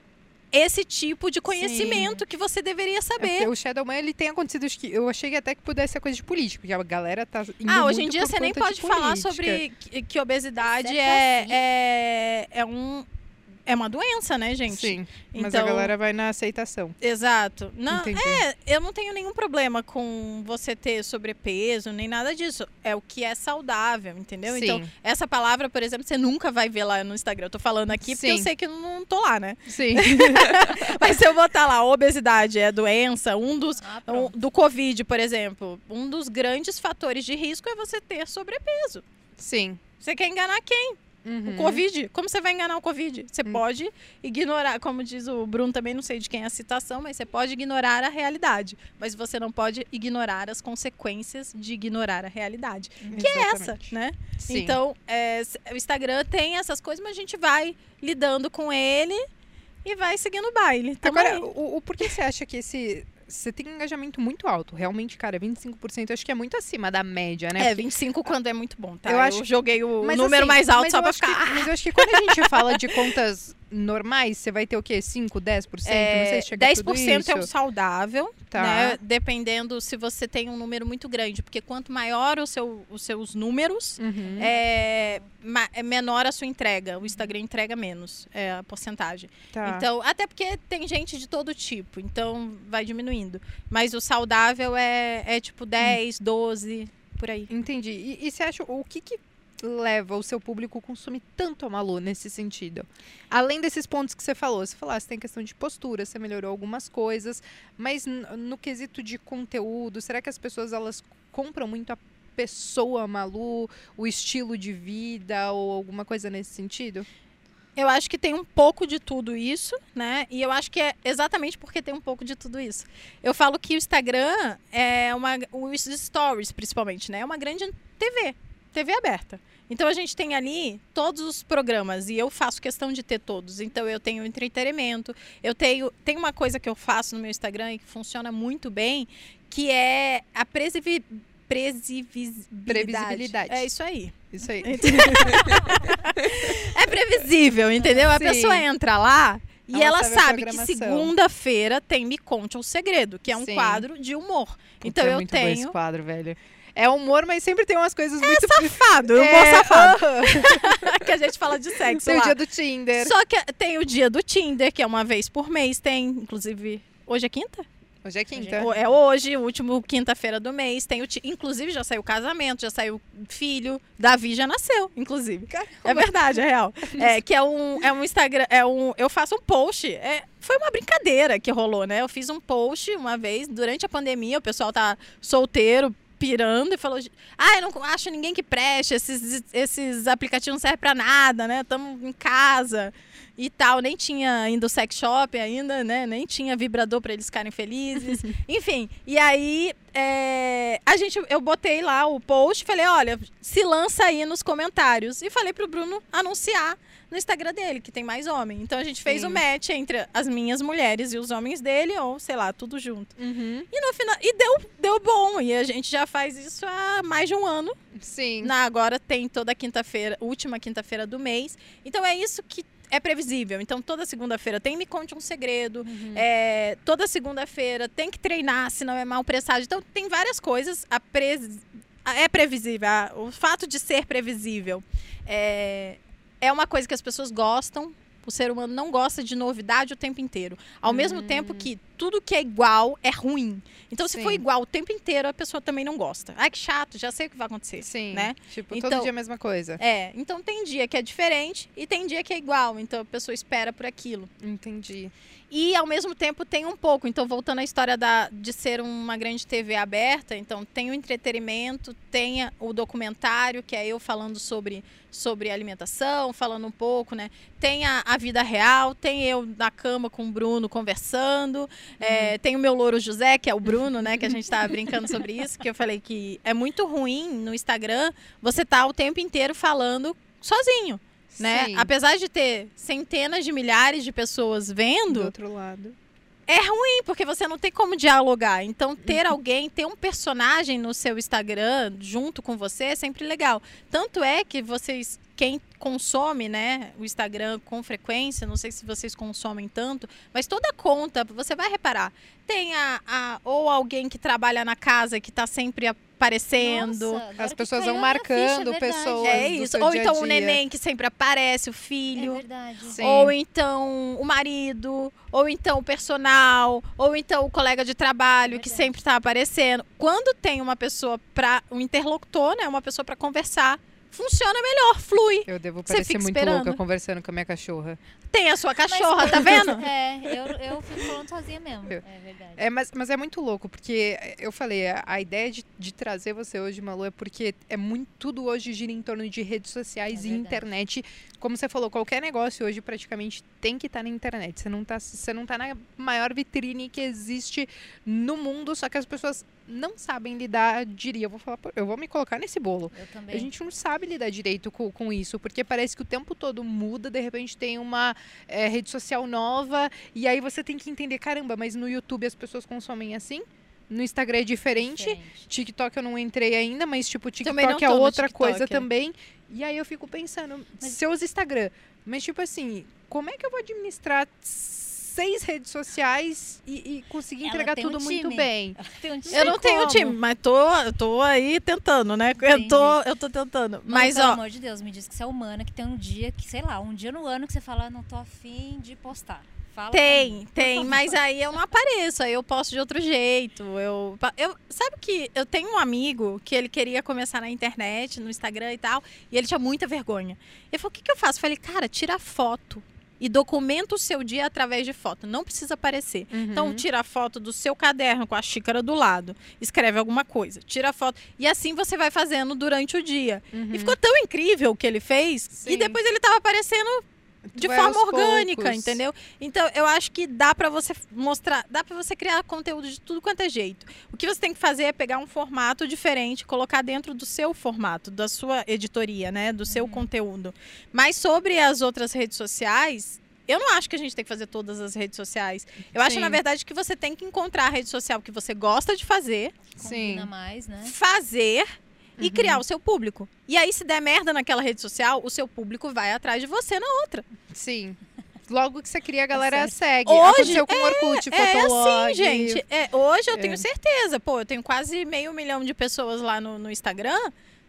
Speaker 1: esse tipo de conhecimento que você deveria
Speaker 2: É
Speaker 1: saber.
Speaker 2: porque o Shadowman, ele tem acontecido, que eu achei até que pudesse ser coisa de político, porque a galera tá indo
Speaker 1: Ah, hoje em dia você nem pode
Speaker 2: de
Speaker 1: falar
Speaker 2: política.
Speaker 1: sobre que, que obesidade é,
Speaker 4: assim.
Speaker 1: é, é um. É uma doença, né, gente?
Speaker 2: Sim, mas a
Speaker 1: Então-
Speaker 2: galera vai na aceitação.
Speaker 1: Exato. Não,
Speaker 2: Entendi.
Speaker 1: é, eu não tenho nenhum problema com você ter sobrepeso, nem nada disso. É o que é saudável, entendeu?
Speaker 2: Sim.
Speaker 1: Então, essa palavra, por exemplo, você nunca vai ver lá no Instagram. Eu tô falando aqui porque eu sei que eu não tô lá, né?
Speaker 2: Sim.
Speaker 1: Mas se eu botar lá, obesidade é doença, um dos.
Speaker 4: Ah,
Speaker 1: um- do Covid, por exemplo, um dos grandes fatores de risco é você ter sobrepeso.
Speaker 2: Sim.
Speaker 1: Você quer enganar quem?
Speaker 2: Uhum.
Speaker 1: O Covid. Como você vai enganar o Covid? Você
Speaker 2: Hum.
Speaker 1: pode ignorar, como diz o Bruno, também não sei de quem é a citação, mas você pode ignorar a realidade. Mas você não pode ignorar as consequências de ignorar a realidade. Que é essa,
Speaker 2: Exatamente.
Speaker 1: né?
Speaker 2: Sim.
Speaker 1: Então, é, o Instagram tem essas coisas, mas a gente vai lidando com ele e vai seguindo o baile. Tamo
Speaker 2: Agora, o, o por que você acha que esse. Você tem um engajamento muito alto. Realmente, cara, 25% eu acho que é muito acima da média, né?
Speaker 1: É, 25 quando é muito bom, tá?
Speaker 2: Eu
Speaker 1: Eu,
Speaker 2: acho-
Speaker 1: joguei o
Speaker 2: Mas,
Speaker 1: número
Speaker 2: assim,
Speaker 1: mais alto só pra
Speaker 2: acho que-
Speaker 1: ficar.
Speaker 2: mas eu acho que quando a gente fala de contas normais, você vai ter o quê? 5, 10%? não sei se chega a
Speaker 1: 10%
Speaker 2: tudo
Speaker 1: é o saudável,
Speaker 2: Tá.
Speaker 1: né? Dependendo se você tem um número muito grande. Porque quanto maior o seu, os seus números,
Speaker 2: Uhum.
Speaker 1: é, é menor a sua entrega. O Instagram entrega menos é, a porcentagem.
Speaker 2: Tá.
Speaker 1: Então, até porque tem gente de todo tipo, então vai diminuindo. Mas o saudável é, é tipo 10, 12, por aí.
Speaker 2: Entendi. E, e você acha o que que leva o seu público consumir tanto a Malu nesse sentido? Além desses pontos que você falou, você falou, ah, você tem questão de postura, você melhorou algumas coisas, mas no quesito de conteúdo, será que as pessoas elas compram muito a pessoa Malu, o estilo de vida ou alguma coisa nesse sentido?
Speaker 1: Eu acho que tem um pouco de tudo isso, né? E eu acho que é exatamente porque tem um pouco de tudo isso. Eu falo que o Instagram é uma. Os stories, principalmente, né? É uma grande TV. TV aberta. Então a gente tem ali todos os programas e eu faço questão de ter todos. Então eu tenho entretenimento, eu tenho tem uma coisa que eu faço no meu Instagram e que funciona muito bem, que é a presivi.
Speaker 2: Previsibilidade.
Speaker 1: É isso aí.
Speaker 2: Isso aí.
Speaker 1: É previsível, entendeu? A
Speaker 2: Sim.
Speaker 1: pessoa entra lá e
Speaker 2: Ela sabe
Speaker 1: que segunda-feira tem Me Conte um Segredo, que é um
Speaker 2: Sim.
Speaker 1: quadro de humor.
Speaker 2: Putz,
Speaker 1: então
Speaker 2: é
Speaker 1: eu
Speaker 2: bom esse
Speaker 1: tenho.
Speaker 2: quadro, velho. É humor, mas sempre tem umas coisas muito
Speaker 1: Safado, humor
Speaker 2: É,
Speaker 1: safado. que a gente fala de sexo
Speaker 2: Tem o
Speaker 1: lá.
Speaker 2: dia do Tinder.
Speaker 1: Só que tem o dia do Tinder, que é uma vez por mês, tem, inclusive. Hoje é quinta?
Speaker 2: Hoje é quinta.
Speaker 1: É hoje, último quinta-feira do mês. Tem o Inclusive, já saiu casamento, já saiu filho. Davi já nasceu, inclusive. É verdade, é real. É, que é um, é um Instagram, é um. Eu faço um post. É, foi uma brincadeira que rolou, né? Eu fiz um post uma vez, durante a pandemia, o pessoal tá solteiro, pirando, e falou: Ah, eu não acho ninguém que preste, esses, esses aplicativos não servem pra nada, né? Estamos em casa e tal. Nem tinha ainda o sex shop ainda, né? Nem tinha vibrador pra eles ficarem felizes. Enfim, e aí é, a gente, eu botei lá o post, falei, olha, se lança aí nos comentários. E falei pro Bruno anunciar no Instagram dele, que tem mais homem. Então a gente fez
Speaker 2: Sim.
Speaker 1: o match entre as minhas mulheres e os homens dele, ou sei lá, tudo junto.
Speaker 2: Uhum.
Speaker 1: E no final, e deu, deu bom. E a gente já faz isso há mais de um ano.
Speaker 2: Sim.
Speaker 1: Na, agora tem toda quinta-feira, última quinta-feira do mês. Então é isso que é previsível. Então toda segunda-feira tem Me Conte um Segredo.
Speaker 2: Uhum.
Speaker 1: É, toda segunda-feira tem que treinar, senão é mal presságio. Então tem várias coisas. A pres- É previsível. a- O fato de ser previsível é, é uma coisa que as pessoas gostam. O ser humano não gosta de novidade o tempo inteiro. Ao mesmo tempo que tudo que é igual é ruim. Então, se
Speaker 2: Sim.
Speaker 1: for igual o tempo inteiro, a pessoa também não gosta. Ai, que chato, já sei o que vai acontecer.
Speaker 2: Sim.
Speaker 1: Né?
Speaker 2: Tipo,
Speaker 1: Então-
Speaker 2: todo dia a mesma coisa.
Speaker 1: É, então tem dia que é diferente e tem dia que é igual. Então a pessoa espera por aquilo.
Speaker 2: Entendi.
Speaker 1: E ao mesmo tempo tem um pouco. Então, voltando à história da, de ser uma grande TV aberta, então tem o entretenimento, tem o documentário, que é eu falando sobre, sobre alimentação, falando um pouco, né? Tem a, a vida real, tem eu na cama com o Bruno conversando, é, tem o meu louro José, que é o Bruno, né? Que a gente tava brincando sobre isso, que eu falei que é muito ruim no Instagram você tá o tempo inteiro falando sozinho. Né? Apesar de ter centenas de milhares de pessoas
Speaker 2: Do
Speaker 1: vendo,
Speaker 2: outro lado.
Speaker 1: É ruim, porque você não tem como dialogar. Então, ter alguém, ter um personagem no seu Instagram junto com você é sempre legal. Tanto é que vocês, quem consome, né, o Instagram com frequência, não sei se vocês consomem tanto, mas toda conta, você vai reparar, tem a, a- ou alguém que trabalha na casa que tá sempre aparecendo.
Speaker 4: Nossa,
Speaker 2: As
Speaker 4: que
Speaker 2: pessoas vão
Speaker 4: na ficha,
Speaker 2: marcando
Speaker 4: é
Speaker 2: pessoas.
Speaker 1: É
Speaker 2: do
Speaker 1: isso.
Speaker 2: seu
Speaker 1: Ou
Speaker 2: dia
Speaker 1: então o
Speaker 2: dia.
Speaker 1: neném que sempre aparece, o
Speaker 4: É
Speaker 1: filho.
Speaker 4: verdade.
Speaker 2: Sim.
Speaker 1: Ou então o marido, ou então o personal, ou então o colega de trabalho que
Speaker 4: Verdade.
Speaker 1: sempre está aparecendo. Quando tem uma pessoa para um interlocutor, né, uma pessoa para conversar, funciona melhor, flui.
Speaker 2: Eu devo parecer muito
Speaker 1: esperando.
Speaker 2: louca conversando com a minha cachorra.
Speaker 1: Tem a sua
Speaker 4: Mas-
Speaker 1: cachorra, tá vendo?
Speaker 4: É, eu, eu fico falando sozinha mesmo. É verdade.
Speaker 2: É, mas, mas é muito louco, porque eu falei, a, a ideia de, de trazer você hoje, Malu, é porque é muito, tudo hoje gira em torno de redes sociais
Speaker 4: É
Speaker 2: e
Speaker 4: verdade.
Speaker 2: internet. Como você falou, qualquer negócio hoje praticamente tem que estar na internet. Você não, tá, você não tá na maior vitrine que existe no mundo, só que as pessoas não sabem lidar, diria, eu vou falar, eu vou me colocar nesse bolo.
Speaker 4: Eu também.
Speaker 2: A gente não sabe lidar direito com, com isso, porque parece que o tempo todo muda, de repente tem uma eh, rede social nova, e aí você tem que entender, caramba, mas no YouTube as pessoas consomem assim? No Instagram é diferente.
Speaker 4: Diferente.
Speaker 2: TikTok eu não entrei ainda, mas tipo, TikTok é outra coisa
Speaker 1: é.
Speaker 2: também. E aí eu fico pensando,
Speaker 4: Mas-
Speaker 2: se eu uso Instagram, mas tipo assim, como é que eu vou administrar seis redes sociais e, e conseguir entregar
Speaker 4: tem um
Speaker 2: tudo muito bem?
Speaker 4: Um
Speaker 1: Eu não tenho
Speaker 2: como.
Speaker 1: time, mas tô, eu tô aí tentando, né? Eu tô, eu tô tentando.
Speaker 4: Mano,
Speaker 1: Mas,
Speaker 4: pelo
Speaker 1: ó,
Speaker 4: amor de Deus, me diz que você é humana, que tem um dia que, sei lá, um dia no ano que você fala, "Ah, não tô afim de postar. Fala
Speaker 1: Tem, tem, mas aí eu não apareço, aí eu posto de outro jeito. Eu, eu sabe que eu tenho um amigo que ele queria começar na internet, no Instagram e tal, e ele tinha muita vergonha. Ele falou: "O que que eu faço?" Eu falei: "Cara, tira foto e documenta o seu dia através de foto, não precisa aparecer. Então
Speaker 2: Uhum.
Speaker 1: tira a foto do seu caderno com a xícara do lado, escreve alguma coisa, tira a foto e assim você vai fazendo durante o dia.
Speaker 2: Uhum.
Speaker 1: E ficou tão incrível o que ele fez
Speaker 2: Sim.
Speaker 1: e depois ele tava aparecendo de
Speaker 2: Vai
Speaker 1: forma orgânica,
Speaker 2: poucos.
Speaker 1: entendeu? Então, eu acho que dá pra você mostrar, dá pra você criar conteúdo de tudo quanto é jeito. O que você tem que fazer é pegar um formato diferente, colocar dentro do seu formato, da sua editoria, né, do seu conteúdo. Mas sobre as outras redes sociais, eu não acho que a gente tem que fazer todas as redes sociais. Eu acho,
Speaker 2: Sim.
Speaker 1: na verdade, que você tem que encontrar a rede social que você gosta de fazer,
Speaker 2: Sim.
Speaker 4: Combina mais, né?
Speaker 1: fazer e
Speaker 2: Uhum.
Speaker 1: criar o seu público. E aí, se der merda naquela rede social, o seu público vai atrás de você na outra.
Speaker 2: Sim. Logo que você cria, a galera
Speaker 1: sério.
Speaker 2: segue.
Speaker 1: Hoje,
Speaker 2: Aconteceu com o Orkut,
Speaker 1: É
Speaker 2: Fotolog.
Speaker 1: assim, gente. É, hoje eu
Speaker 2: É.
Speaker 1: tenho certeza. Pô, eu tenho quase meio milhão de pessoas lá no, no Instagram.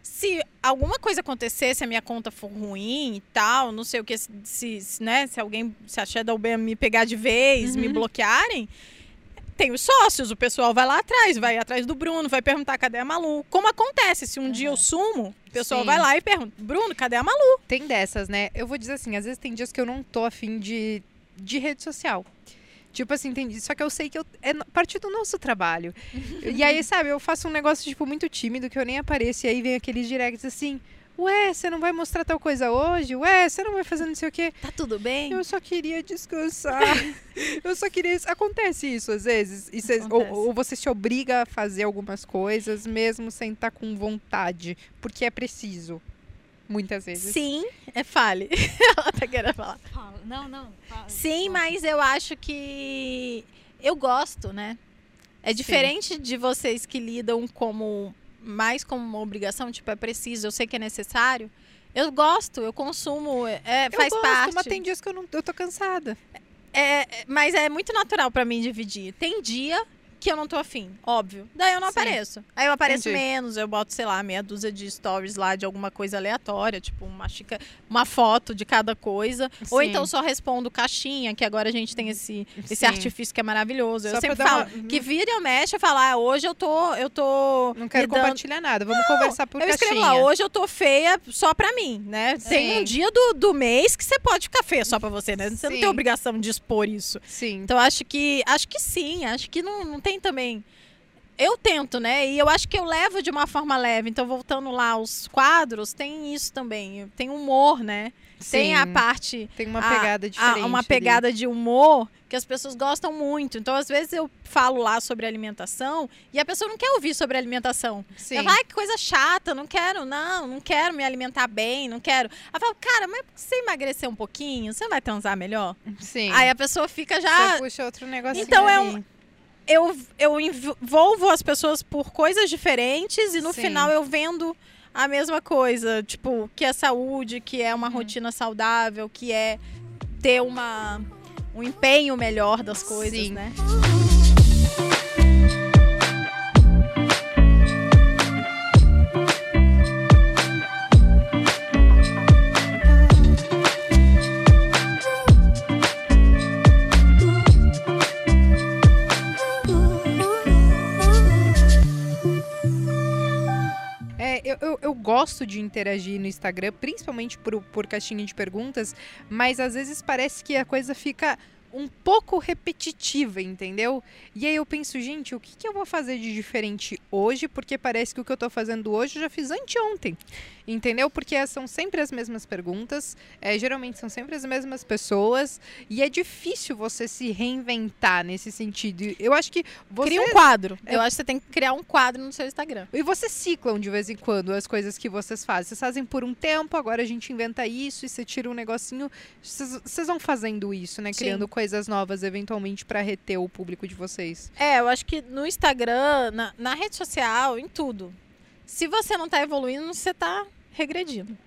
Speaker 1: Se alguma coisa acontecer, se a minha conta for ruim e tal, não sei o que, se, se, né, se alguém, se a Shadow Ban me pegar de vez, me
Speaker 2: Uhum.
Speaker 1: bloquearem, tem os sócios, o pessoal vai lá atrás, vai atrás do Bruno, vai perguntar cadê a Malu. Como acontece? Se um dia eu
Speaker 4: Uhum.
Speaker 1: sumo, o pessoal
Speaker 2: Sim.
Speaker 1: vai lá e pergunta, Bruno, cadê a Malu?
Speaker 2: Tem dessas, né? Eu vou dizer assim, às vezes tem dias que eu não tô afim de, de rede social. Tipo assim, dias- só que eu sei que eu, é parte do nosso trabalho. e aí, sabe, eu faço um negócio, tipo, muito tímido, que eu nem apareço, e aí vem aqueles directs assim, ué, você não vai mostrar tal coisa hoje? Ué, você não vai fazer não sei o quê?
Speaker 1: Tá tudo bem?
Speaker 2: Eu só queria descansar. eu só queria. Acontece isso às vezes. E cê- ou, ou você se obriga a fazer algumas coisas, mesmo sem estar com vontade. Porque é preciso. Muitas vezes.
Speaker 1: Sim, é fale. Ela tá querendo falar.
Speaker 4: Fala. Não, não. fala.
Speaker 1: Sim, mas eu acho que eu gosto, né? É diferente de vocês que lidam como mais como uma obrigação, tipo, é preciso, eu sei que é necessário. Eu gosto, eu consumo, é,
Speaker 2: Eu
Speaker 1: faz
Speaker 2: gosto,
Speaker 1: parte.
Speaker 2: mas tem dias que eu, não, eu tô cansada.
Speaker 1: É, é, mas é muito natural pra mim dividir. Tem dia que eu não tô afim, óbvio. Daí eu não
Speaker 2: Sim.
Speaker 1: apareço. Aí eu apareço
Speaker 2: Entendi.
Speaker 1: menos, eu boto, sei lá, meia dúzia de stories lá de alguma coisa aleatória, tipo uma, chica, uma foto de cada coisa. Ou
Speaker 2: Sim.
Speaker 1: então só respondo caixinha, que agora a gente tem esse, esse
Speaker 2: Sim.
Speaker 1: artifício que é maravilhoso.
Speaker 2: Só
Speaker 1: eu sempre falo
Speaker 2: uma-
Speaker 1: que vira e eu mexo e falar, ah, hoje eu tô. Eu tô.
Speaker 2: Não quero
Speaker 1: lidando-
Speaker 2: compartilhar nada. Vamos conversar por
Speaker 1: eu escrevo
Speaker 2: caixinha.
Speaker 1: lá, hoje eu tô feia só pra mim, né? Tem
Speaker 2: Sim.
Speaker 1: um dia do, do mês que você pode ficar feia só pra você, né? Você não tem obrigação de expor isso.
Speaker 2: Sim.
Speaker 1: Então acho que acho que sim, acho que não, não tem também. Eu tento, né? E eu acho que eu levo de uma forma leve. Então, voltando lá aos quadros, tem isso também. Tem humor, né? Tem a
Speaker 2: Sim.
Speaker 1: parte.
Speaker 2: Tem uma
Speaker 1: a-
Speaker 2: pegada
Speaker 1: a-
Speaker 2: diferente.
Speaker 1: uma
Speaker 2: ali.
Speaker 1: pegada de humor que as pessoas gostam muito. Então, às vezes, eu falo lá sobre alimentação e a pessoa não quer ouvir sobre alimentação.
Speaker 2: Sim.
Speaker 1: Ela fala, ai, que coisa chata, não quero, não, não quero me alimentar bem, não quero. Ela fala, cara, mas você emagrecer um pouquinho, você vai transar melhor?
Speaker 2: Sim.
Speaker 1: Aí a pessoa fica já.
Speaker 2: Você puxa outro negocinho
Speaker 1: Então é
Speaker 2: ali.
Speaker 1: um- eu, eu envolvo as pessoas por coisas diferentes e no
Speaker 2: Sim.
Speaker 1: final eu vendo a mesma coisa. Tipo, que é saúde, que é uma rotina saudável, que é ter uma, um empenho melhor das coisas,
Speaker 2: Sim.
Speaker 1: né?
Speaker 2: Eu, eu, eu gosto de interagir no Instagram, principalmente por, por caixinha de perguntas, mas às vezes parece que a coisa fica um pouco repetitiva, entendeu? E aí eu penso, gente, o que, que eu vou fazer de diferente hoje? Porque parece que o que eu tô fazendo hoje eu já fiz anteontem. Entendeu? Porque são sempre as mesmas perguntas, é, geralmente são sempre as mesmas pessoas, e é difícil você se reinventar nesse sentido. Eu acho que você
Speaker 1: Cria um quadro.
Speaker 2: É.
Speaker 1: Eu acho que você tem que criar um quadro no seu Instagram.
Speaker 2: e vocês ciclam de vez em quando as coisas que vocês fazem. Vocês fazem por um tempo, agora a gente inventa isso e você tira um negocinho. Vocês vocês vão fazendo isso, né? Criando coisas novas, eventualmente, pra reter o público de vocês.
Speaker 1: É, eu acho que no Instagram, na, na rede social, em tudo. Se você não tá evoluindo, você tá regredindo.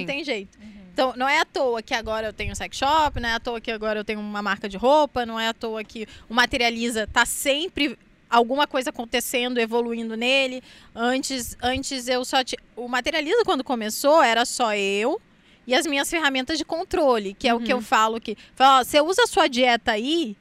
Speaker 1: Não tem jeito. Então, não é à toa que agora eu tenho sex shop, não é à toa que agora eu tenho uma marca de roupa, não é à toa que o Materializa tá sempre alguma coisa acontecendo, evoluindo nele. Antes, antes eu só tinha. O Materializa, quando começou, era só eu e as minhas ferramentas de controle, que é o que eu falo que. Fala, ó, você usa a sua dieta aí.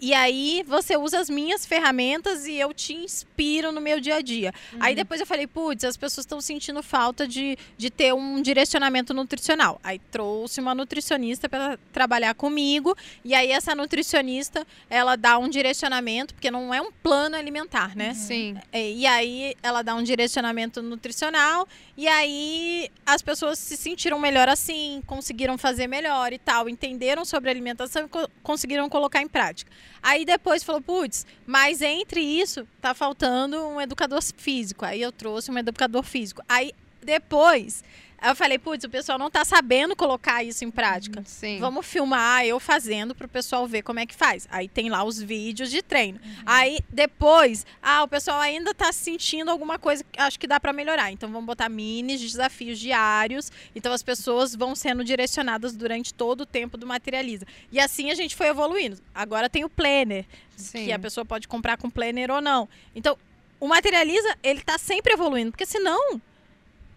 Speaker 1: E aí você usa as minhas ferramentas e eu te inspiro no meu dia a dia. Aí depois eu falei, putz, as pessoas estão sentindo falta de, de ter um direcionamento nutricional. Aí trouxe uma nutricionista para trabalhar comigo. E aí essa nutricionista, ela dá um direcionamento, porque não é um plano alimentar, né?
Speaker 2: Sim.
Speaker 1: É, E aí ela dá um direcionamento nutricional e aí as pessoas se sentiram melhor assim, conseguiram fazer melhor e tal, entenderam sobre alimentação e co- conseguiram colocar em prática. Aí depois falou, putz, mas entre isso tá faltando um educador físico. Aí eu trouxe um educador físico. Aí depois eu falei, putz, o pessoal não tá sabendo colocar isso em prática.
Speaker 2: Sim.
Speaker 1: Vamos filmar eu fazendo para o pessoal ver como é que faz. Aí tem lá os vídeos de treino. Aí depois, ah, o pessoal ainda tá sentindo alguma coisa que acho que dá para melhorar. Então vamos botar mini desafios diários. Então as pessoas vão sendo direcionadas durante todo o tempo do Materializa. E assim a gente foi evoluindo. Agora tem o planner,
Speaker 2: Sim.
Speaker 1: que a pessoa pode comprar com planner ou não. Então, o Materializa, ele tá sempre evoluindo, porque senão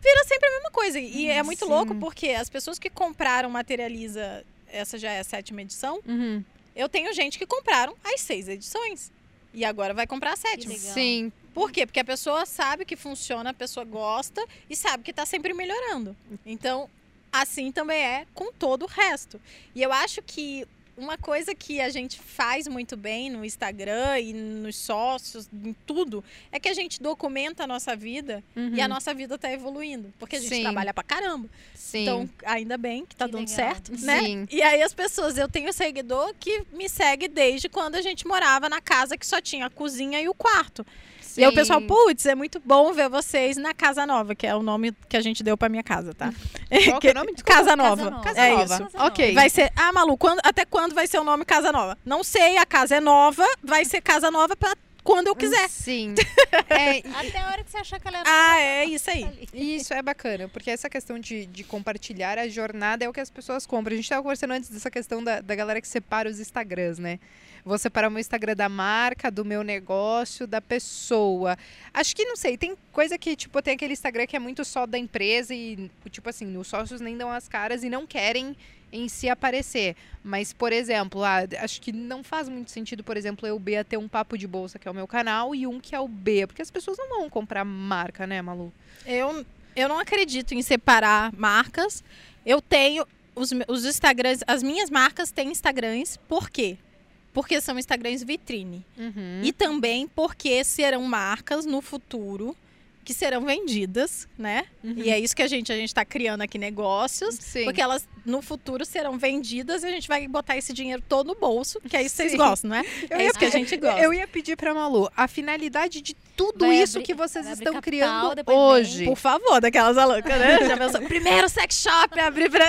Speaker 1: vira sempre a mesma coisa. E é muito
Speaker 2: Sim.
Speaker 1: louco porque as pessoas que compraram Materializa, essa já é a sétima edição,
Speaker 2: Uhum.
Speaker 1: eu tenho gente que compraram as seis edições. E agora vai comprar a sétima.
Speaker 2: Sim.
Speaker 1: Por quê? Porque a pessoa sabe que funciona, a pessoa gosta e sabe que tá sempre melhorando. Então, assim também é com todo o resto. E eu acho que uma coisa que a gente faz muito bem no Instagram e nos sócios, em tudo, é que a gente documenta a nossa vida
Speaker 2: Uhum.
Speaker 1: e a nossa vida tá evoluindo. Porque a gente
Speaker 2: Sim.
Speaker 1: trabalha pra caramba.
Speaker 2: Sim.
Speaker 1: Então, ainda bem que tá
Speaker 4: Que
Speaker 1: dando
Speaker 4: legal.
Speaker 1: certo, né?
Speaker 2: Sim.
Speaker 1: E aí as pessoas, eu tenho seguidor que me segue desde quando a gente morava na casa que só tinha a cozinha e o quarto. E aí o pessoal, putz, é muito bom ver vocês na Casa Nova, que é o nome que a gente deu pra minha casa, tá?
Speaker 2: Qual que é o nome? Desculpa.
Speaker 1: Casa Nova.
Speaker 4: Casa Nova.
Speaker 2: Casa
Speaker 1: é
Speaker 2: Nova.
Speaker 1: isso.
Speaker 2: Ok.
Speaker 1: Vai ser. Ah, Malu, quando- até quando vai ser o nome Casa Nova? Não sei, a casa é nova, vai ser Casa Nova pra quando eu quiser.
Speaker 2: Sim. É,
Speaker 4: Até a hora que você achar que ela é
Speaker 1: Ah, é isso aí.
Speaker 4: ali.
Speaker 2: E isso é bacana, porque essa questão de, de compartilhar a jornada é o que as pessoas compram. A gente estava conversando antes dessa questão da, da galera que separa os Instagrams, né? Vou separar o meu Instagram da marca, do meu negócio, da pessoa. Acho que, não sei, tem coisa que, tipo, tem aquele Instagram que é muito só da empresa e, tipo assim, os sócios nem dão as caras e não querem em si aparecer. Mas, por exemplo, ah, acho que não faz muito sentido, por exemplo, eu B ter um papo de bolsa, que é o meu canal, e um que é o B, porque as pessoas não vão comprar marca, né, Malu?
Speaker 1: Eu, eu não acredito em separar marcas. Eu tenho os, os Instagrams, as minhas marcas têm Instagrams, por quê? Porque são Instagrams vitrine.
Speaker 2: Uhum.
Speaker 1: E também porque serão marcas no futuro que serão vendidas, né? E é isso que a gente a gente está criando aqui negócios,
Speaker 2: Sim.
Speaker 1: porque elas no futuro serão vendidas e a gente vai botar esse dinheiro todo no bolso, que é isso que vocês gostam, não é?
Speaker 2: Eu
Speaker 1: é
Speaker 2: ia
Speaker 1: isso que a gente gosta.
Speaker 2: Eu ia pedir pra Malu a finalidade de tudo
Speaker 4: Vai
Speaker 2: isso
Speaker 4: abrir-
Speaker 2: que vocês estão
Speaker 4: capital,
Speaker 2: criando hoje.
Speaker 1: Por favor, daquelas loucas, né? Pensou? Primeiro sex shop abrir pra...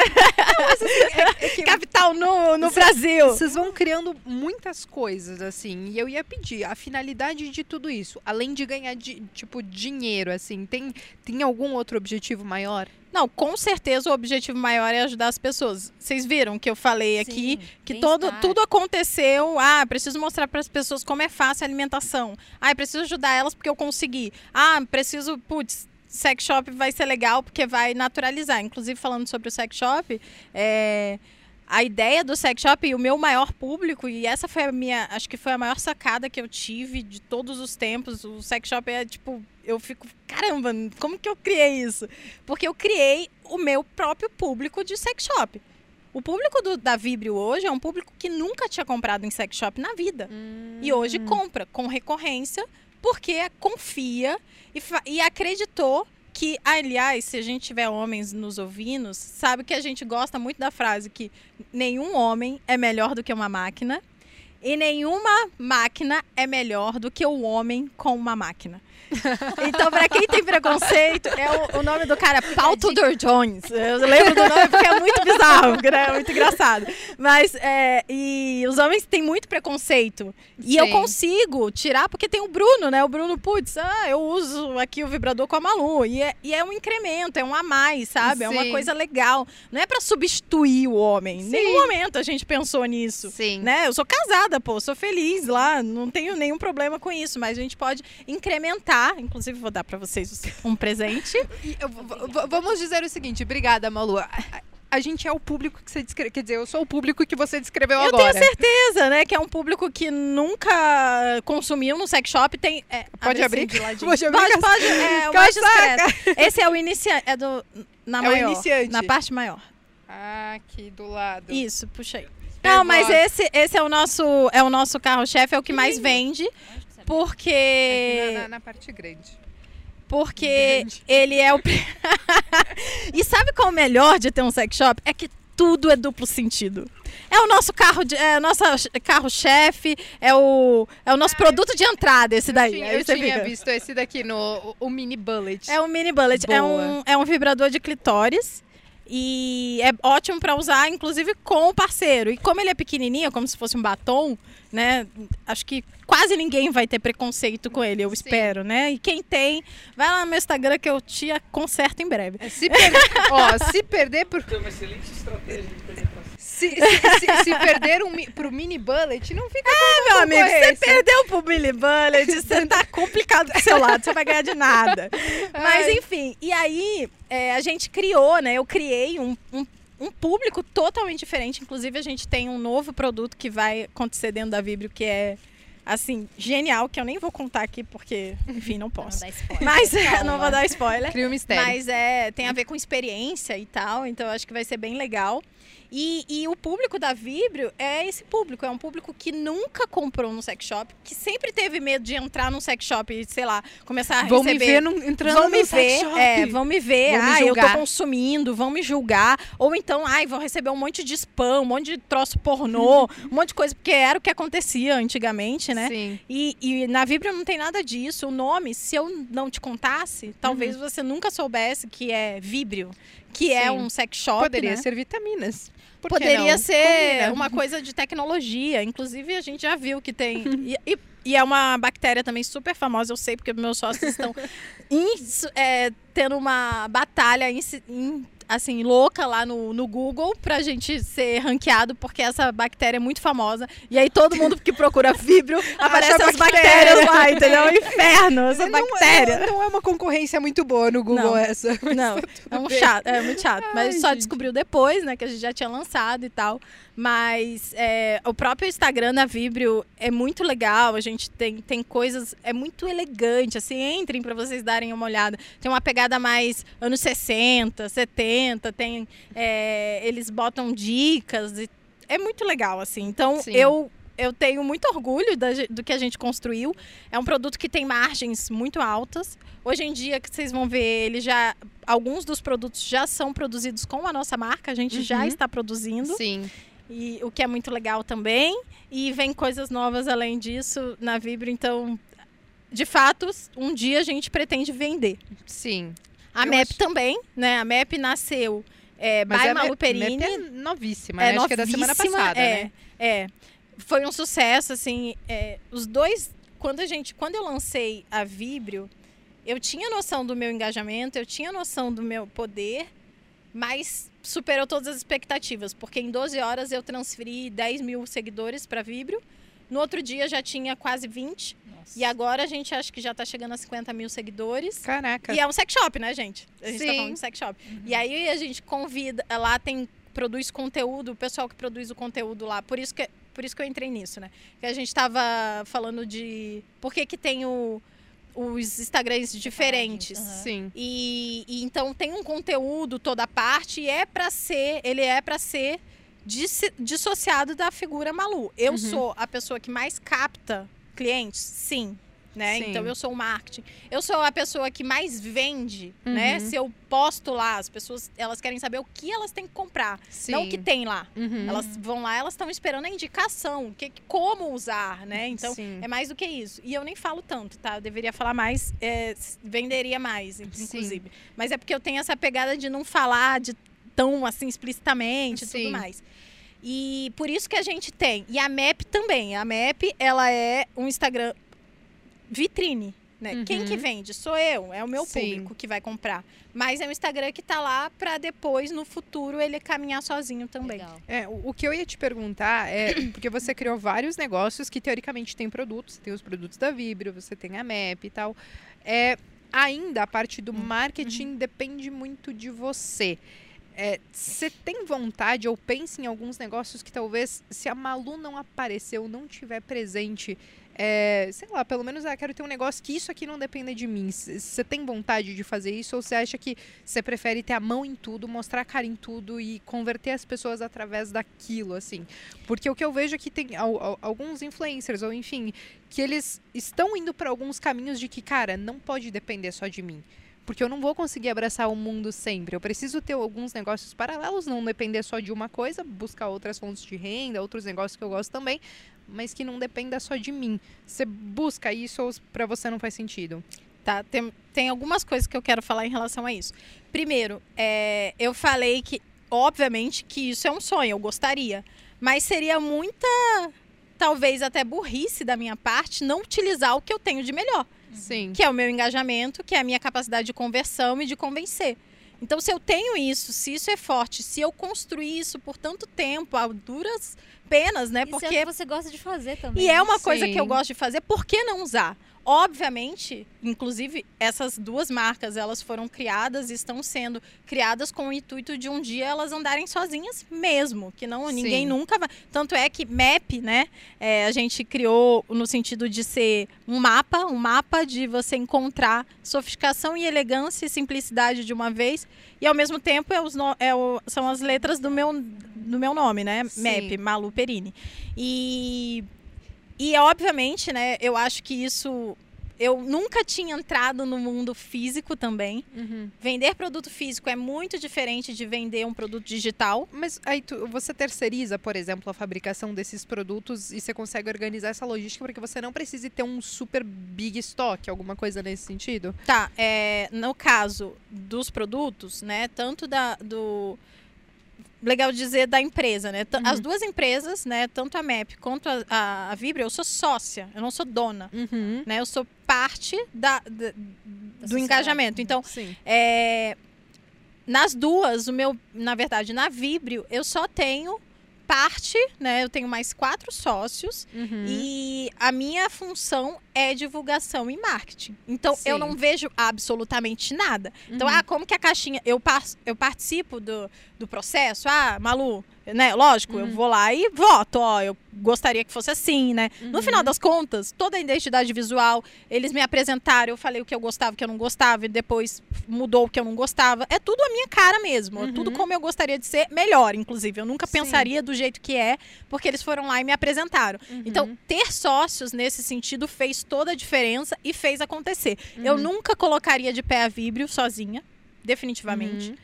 Speaker 1: capital no, no Brasil.
Speaker 2: Vocês vão criando muitas coisas, assim, e eu ia pedir a finalidade de tudo isso, além de ganhar, di- tipo, dinheiro, assim, tem, tem algum outro objetivo maior?
Speaker 1: Não, com certeza o objetivo maior é ajudar as pessoas. Vocês viram que eu falei aqui
Speaker 4: Sim,
Speaker 1: que
Speaker 4: bem-estar.
Speaker 1: todo, tudo aconteceu. Ah, preciso mostrar para as pessoas como é fácil a alimentação. Ah, preciso ajudar elas porque eu consegui. Ah, preciso, putz, sex shop vai ser legal porque vai naturalizar. Inclusive, falando sobre o sex shop, é, a ideia do sex shop e o meu maior público, e essa foi a minha, acho que foi a maior sacada que eu tive de todos os tempos. O sex shop é tipo, eu fico, caramba, como que eu criei isso? Porque eu criei o meu próprio público de sex shop. O público do, da Vibrio hoje é um público que nunca tinha comprado em sex shop na vida. E hoje compra com recorrência porque confia e, e acreditou que, aliás, se a gente tiver homens nos ouvindo, sabe que a gente gosta muito da frase que nenhum homem é melhor do que uma máquina e nenhuma máquina é melhor do que o homem com uma máquina. Então, pra quem tem preconceito, é o, o nome do cara é Paul Tudor Jones. Eu lembro do nome porque é muito bizarro, né? é muito engraçado. Mas, é, e os homens têm muito preconceito. E eu
Speaker 2: Sim.
Speaker 1: consigo tirar, porque tem o Bruno, né? O Bruno, putz, ah, eu uso aqui o vibrador com a Malu. E é, e é um incremento, é um a mais, sabe? É uma
Speaker 2: Sim.
Speaker 1: coisa legal. Não é pra substituir o homem. Em
Speaker 2: Sim.
Speaker 1: nenhum momento a gente pensou nisso
Speaker 2: Sim.
Speaker 1: né? Eu sou casada, pô, sou feliz lá, não tenho nenhum problema com isso, mas a gente pode incrementar, inclusive vou dar pra vocês um presente.
Speaker 2: Eu- vamos dizer o seguinte, obrigada, Malu. A, gente é o público que você descreveu, quer dizer, eu sou o público que você descreveu
Speaker 1: Eu
Speaker 2: agora.
Speaker 1: tenho certeza, né, que é um público que nunca consumiu no sex shop, tem é,
Speaker 2: Pode abrir?
Speaker 1: assim de ladinho.
Speaker 2: Pode abrir,
Speaker 1: Pode, pode, é o mais discreto. Esse é o iniciante, é do na
Speaker 2: É o
Speaker 1: maior,
Speaker 2: iniciante.
Speaker 1: na parte maior.
Speaker 2: Ah, aqui do lado.
Speaker 1: Isso, puxa aí.
Speaker 2: Pervoz.
Speaker 1: Não, mas esse, esse é o nosso é o nosso carro-chefe, é o que mais vende, porque
Speaker 2: Aqui na, na- na parte grande.
Speaker 1: Porque
Speaker 2: Grande.
Speaker 1: ele é o. e sabe qual é o melhor de ter um sex shop? É que tudo é duplo sentido. É o nosso carro, de, é o nosso carro-chefe, é o, é o nosso produto de entrada, esse daí.
Speaker 2: Eu tinha, eu tinha
Speaker 1: fica-
Speaker 2: visto esse daqui no o, o mini bullet.
Speaker 1: É um mini bullet. É um, é um vibrador de clitóris. E é ótimo para usar, inclusive, com o parceiro. E como ele é pequenininho, como se fosse um batom, né? Acho que quase ninguém vai ter preconceito com ele, eu
Speaker 2: Sim.
Speaker 1: espero, né? E quem tem, vai lá no meu Instagram que eu te conserto em breve.
Speaker 2: É, Se perder, ó, se perder por
Speaker 5: Tem uma excelente estratégia de penetração.
Speaker 2: Se, se, se- se perder um, pro mini bullet, não fica com
Speaker 1: Meu amigo, você perdeu pro Billy Bullet, você tá complicado pro seu lado, você vai ganhar de nada. Mas
Speaker 2: Ai.
Speaker 1: enfim, e aí é, a gente criou, né? Eu criei um, um, um público totalmente diferente. Inclusive, a gente tem um novo produto que vai acontecer dentro da Vibrio, que é assim, genial, que eu nem vou contar aqui, porque, enfim, não
Speaker 4: Não
Speaker 1: posso.
Speaker 4: spoiler.
Speaker 1: Mas
Speaker 2: Calma.
Speaker 1: não vou dar spoiler.
Speaker 2: Cria um mistério.
Speaker 1: Mas é, tem a ver com experiência e tal, então eu acho que vai ser bem legal. E, e o público da Vibrio é esse público, é um público que nunca comprou no sex shop, que sempre teve medo de entrar num sex shop e, sei lá, começar a
Speaker 2: Vão me
Speaker 1: receber...
Speaker 2: ver num- entrando
Speaker 1: Vão
Speaker 2: no
Speaker 1: me ver, é, vão me ver,
Speaker 2: Vão me
Speaker 1: ah, eu tô consumindo, vão me julgar. Ou então, ai, vão receber um monte de spam, um monte de troço pornô, um monte de coisa, porque era o que acontecia antigamente, né?
Speaker 2: Sim.
Speaker 1: E, e na Vibrio não tem nada disso. O nome, se eu não te contasse, talvez você nunca soubesse que é Vibrio, que é.
Speaker 2: Sim.
Speaker 1: um sex shop.
Speaker 2: Poderia
Speaker 1: né?
Speaker 2: ser vitaminas. Por
Speaker 1: Poderia ser
Speaker 2: Combina.
Speaker 1: uma coisa de tecnologia. Inclusive, a gente já viu que tem. e, e E é uma bactéria também super famosa, eu sei, porque meus sócios estão ins- é, tendo uma batalha ins- in- assim, louca lá no, no Google pra gente ser ranqueado, porque essa bactéria é muito famosa. E aí todo mundo que procura Vibrio aparece as
Speaker 2: bactéria.
Speaker 1: bactérias lá, entendeu? Inferno, essa
Speaker 2: Não-
Speaker 1: bactéria.
Speaker 2: Não, não é uma concorrência muito boa no Google
Speaker 1: Não.
Speaker 2: essa. mas
Speaker 1: Não,
Speaker 2: tá
Speaker 1: é um chato, é muito chato. Mas
Speaker 2: Ai,
Speaker 1: só
Speaker 2: gente.
Speaker 1: descobriu depois, né? Que a gente já tinha lançado e tal. Mas é, o próprio Instagram da Vibrio é muito legal. A gente tem, tem coisas. É muito elegante. Assim, entrem para vocês darem uma olhada. Tem uma pegada mais anos 60, 70. Tem, é, eles botam dicas. E é muito legal, assim. Então,
Speaker 2: Sim.
Speaker 1: eu. Eu tenho muito orgulho da do que a gente construiu. É um produto que tem margens muito altas. Hoje em dia, que vocês vão ver, ele já. Alguns dos produtos já são produzidos com a nossa marca, a gente já
Speaker 2: Uhum.
Speaker 1: está produzindo.
Speaker 2: Sim.
Speaker 1: E o que é muito legal também. E vem coisas novas além disso na Vibro. Então, de fato, um dia a gente pretende vender.
Speaker 2: Sim.
Speaker 1: A
Speaker 2: Eu
Speaker 1: MEP
Speaker 2: acho-
Speaker 1: também, né? A MEP nasceu é,
Speaker 2: Mas
Speaker 1: by
Speaker 2: a
Speaker 1: Malu Perini.
Speaker 2: Mep é novíssima, né? Acho que é da semana
Speaker 1: novíssima,
Speaker 2: passada,
Speaker 1: é,
Speaker 2: né?
Speaker 1: É. Foi um sucesso, assim. é, os dois. Quando a gente. Quando eu lancei a Vibrio, eu tinha noção do meu engajamento, eu tinha noção do meu poder, mas superou todas as expectativas. Porque em 12 horas eu transferi 10 mil seguidores para Vibrio. No outro dia já tinha quase 20.
Speaker 4: Nossa.
Speaker 1: E agora a gente acha que já tá chegando a 50 mil seguidores.
Speaker 2: Caraca.
Speaker 1: E é um sex shop, né, gente? A gente tá
Speaker 2: Sim.
Speaker 1: falando de sex shop. E aí a gente convida, lá tem produz conteúdo, o pessoal que produz o conteúdo lá. Por isso que por isso que eu entrei nisso, né? Que a gente tava falando de por que que tem o, os Instagrams diferentes.
Speaker 4: Aham.
Speaker 2: Sim.
Speaker 1: E, e então tem um conteúdo toda parte e é pra ser, ele é pra ser dis- dissociado da figura Malu. Eu
Speaker 2: Uhum.
Speaker 1: sou a pessoa que mais capta clientes, sim. Né?
Speaker 2: Sim.
Speaker 1: Então eu sou o marketing. Eu sou a pessoa que mais vende, né?
Speaker 2: Uhum.
Speaker 1: Se eu posto lá, as pessoas elas querem saber o que elas têm que comprar,
Speaker 2: Sim.
Speaker 1: não o que tem lá.
Speaker 2: Uhum.
Speaker 1: Elas vão lá, elas estão esperando a indicação, que, como usar, né? Então
Speaker 2: Sim.
Speaker 1: é mais do que isso. E eu nem falo tanto, tá? Eu deveria falar mais, é, venderia mais, inclusive. Mas é porque eu tenho essa pegada de não falar de tão assim explicitamente e tudo mais. E por isso que a gente tem. E a MAP também. A MAP, ela é um Instagram vitrine. Né?
Speaker 2: Uhum.
Speaker 1: Quem que vende? Sou eu, é o meu
Speaker 2: Sim.
Speaker 1: público que vai comprar. Mas é um Instagram que tá lá para depois, no futuro, ele caminhar sozinho também.
Speaker 2: É, o, o que eu ia te perguntar é, porque você criou vários negócios que teoricamente têm produtos, você tem os produtos da Vibrio, você tem a MEP e tal. É, ainda a parte do marketing depende muito de você. É, Você tem vontade ou pensa em alguns negócios que talvez, se a Malu não apareceu, não tiver presente, é, sei lá, pelo menos ah, quero ter um negócio que isso aqui não dependa de mim. Você tem vontade de fazer isso ou você acha que você prefere ter a mão em tudo, mostrar a cara em tudo e converter as pessoas através daquilo, assim? Porque o que eu vejo é que tem al- al- alguns influencers, ou enfim, que eles estão indo para alguns caminhos de que, cara, não pode depender só de mim. Porque eu não vou conseguir abraçar o mundo sempre. Eu preciso ter alguns negócios paralelos, não depender só de uma coisa, buscar outras fontes de renda, outros negócios que eu gosto também, mas que não dependa só de mim. Você busca isso ou para você não faz sentido?
Speaker 1: Tá? Tem, tem algumas coisas que eu quero falar em relação a isso. Primeiro, é, eu falei que, obviamente, que isso é um sonho, eu gostaria. Mas seria muita, talvez até burrice da minha parte, não utilizar o que eu tenho de melhor.
Speaker 2: Sim.
Speaker 1: que é o meu engajamento, que é a minha capacidade de conversão e de convencer. Então, se eu tenho isso, se isso é forte, se eu construí isso por tanto tempo, a duras penas, né?
Speaker 4: Isso é o
Speaker 1: Porque
Speaker 4: que você gosta de fazer também.
Speaker 1: e é uma coisa
Speaker 2: Sim.
Speaker 1: que eu gosto de fazer, por que não usar? Obviamente, inclusive, essas duas marcas, elas foram criadas e estão sendo criadas com o intuito de um dia elas andarem sozinhas mesmo, que não ninguém
Speaker 2: Sim.
Speaker 1: nunca vai. Tanto é que MAP, né, é, a gente criou no sentido de ser um mapa, um mapa de você encontrar sofisticação e elegância e simplicidade de uma vez, e ao mesmo tempo é os no- é o- são as letras do meu, do meu nome, né,
Speaker 2: Sim.
Speaker 1: MAP, Malu Perini. E e obviamente, né, eu acho que isso eu nunca tinha entrado no mundo físico também.
Speaker 2: Uhum.
Speaker 1: Vender produto físico é muito diferente de vender um produto digital.
Speaker 2: Mas aí tu- você terceiriza, por exemplo, a fabricação desses produtos e você consegue organizar essa logística para que você não precise ter um super big stock, alguma coisa nesse sentido?
Speaker 1: Tá, é, no caso dos produtos, né, tanto da, do legal dizer da empresa, né?
Speaker 2: Uhum.
Speaker 1: As duas empresas, né? Tanto a MEP quanto a, a, Vibra, eu sou sócia, eu não sou dona,
Speaker 2: Uhum.
Speaker 1: né? Eu sou parte da, da- do
Speaker 4: sociedade.
Speaker 1: engajamento. Então,
Speaker 2: Sim.
Speaker 1: é, nas duas, o meu, na verdade, na Vibrio, eu só tenho parte, né? Eu tenho mais quatro sócios
Speaker 2: Uhum.
Speaker 1: e a minha função é divulgação e marketing. Então, eu
Speaker 2: Sim.
Speaker 1: não vejo absolutamente nada. Então,
Speaker 2: Uhum.
Speaker 1: ah, como que a caixinha. Eu, par- eu participo do, do processo? Ah, Malu, né? Lógico, eu
Speaker 2: Uhum.
Speaker 1: vou lá e voto, ó, eu gostaria que fosse assim, né? No
Speaker 2: Uhum.
Speaker 1: final das contas, toda a identidade visual, eles me apresentaram, eu falei o que eu gostava, o que eu não gostava, e depois mudou o que eu não gostava. É tudo a minha cara mesmo. É
Speaker 2: Uhum.
Speaker 1: tudo como eu gostaria de ser, melhor, inclusive. Eu nunca
Speaker 2: Sim.
Speaker 1: pensaria do jeito que é, porque eles foram lá e me apresentaram.
Speaker 2: Uhum.
Speaker 1: Então, ter sócios nesse sentido fez toda a diferença e fez acontecer. Eu
Speaker 2: Uhum.
Speaker 1: nunca colocaria de pé a Vibrio sozinha, definitivamente.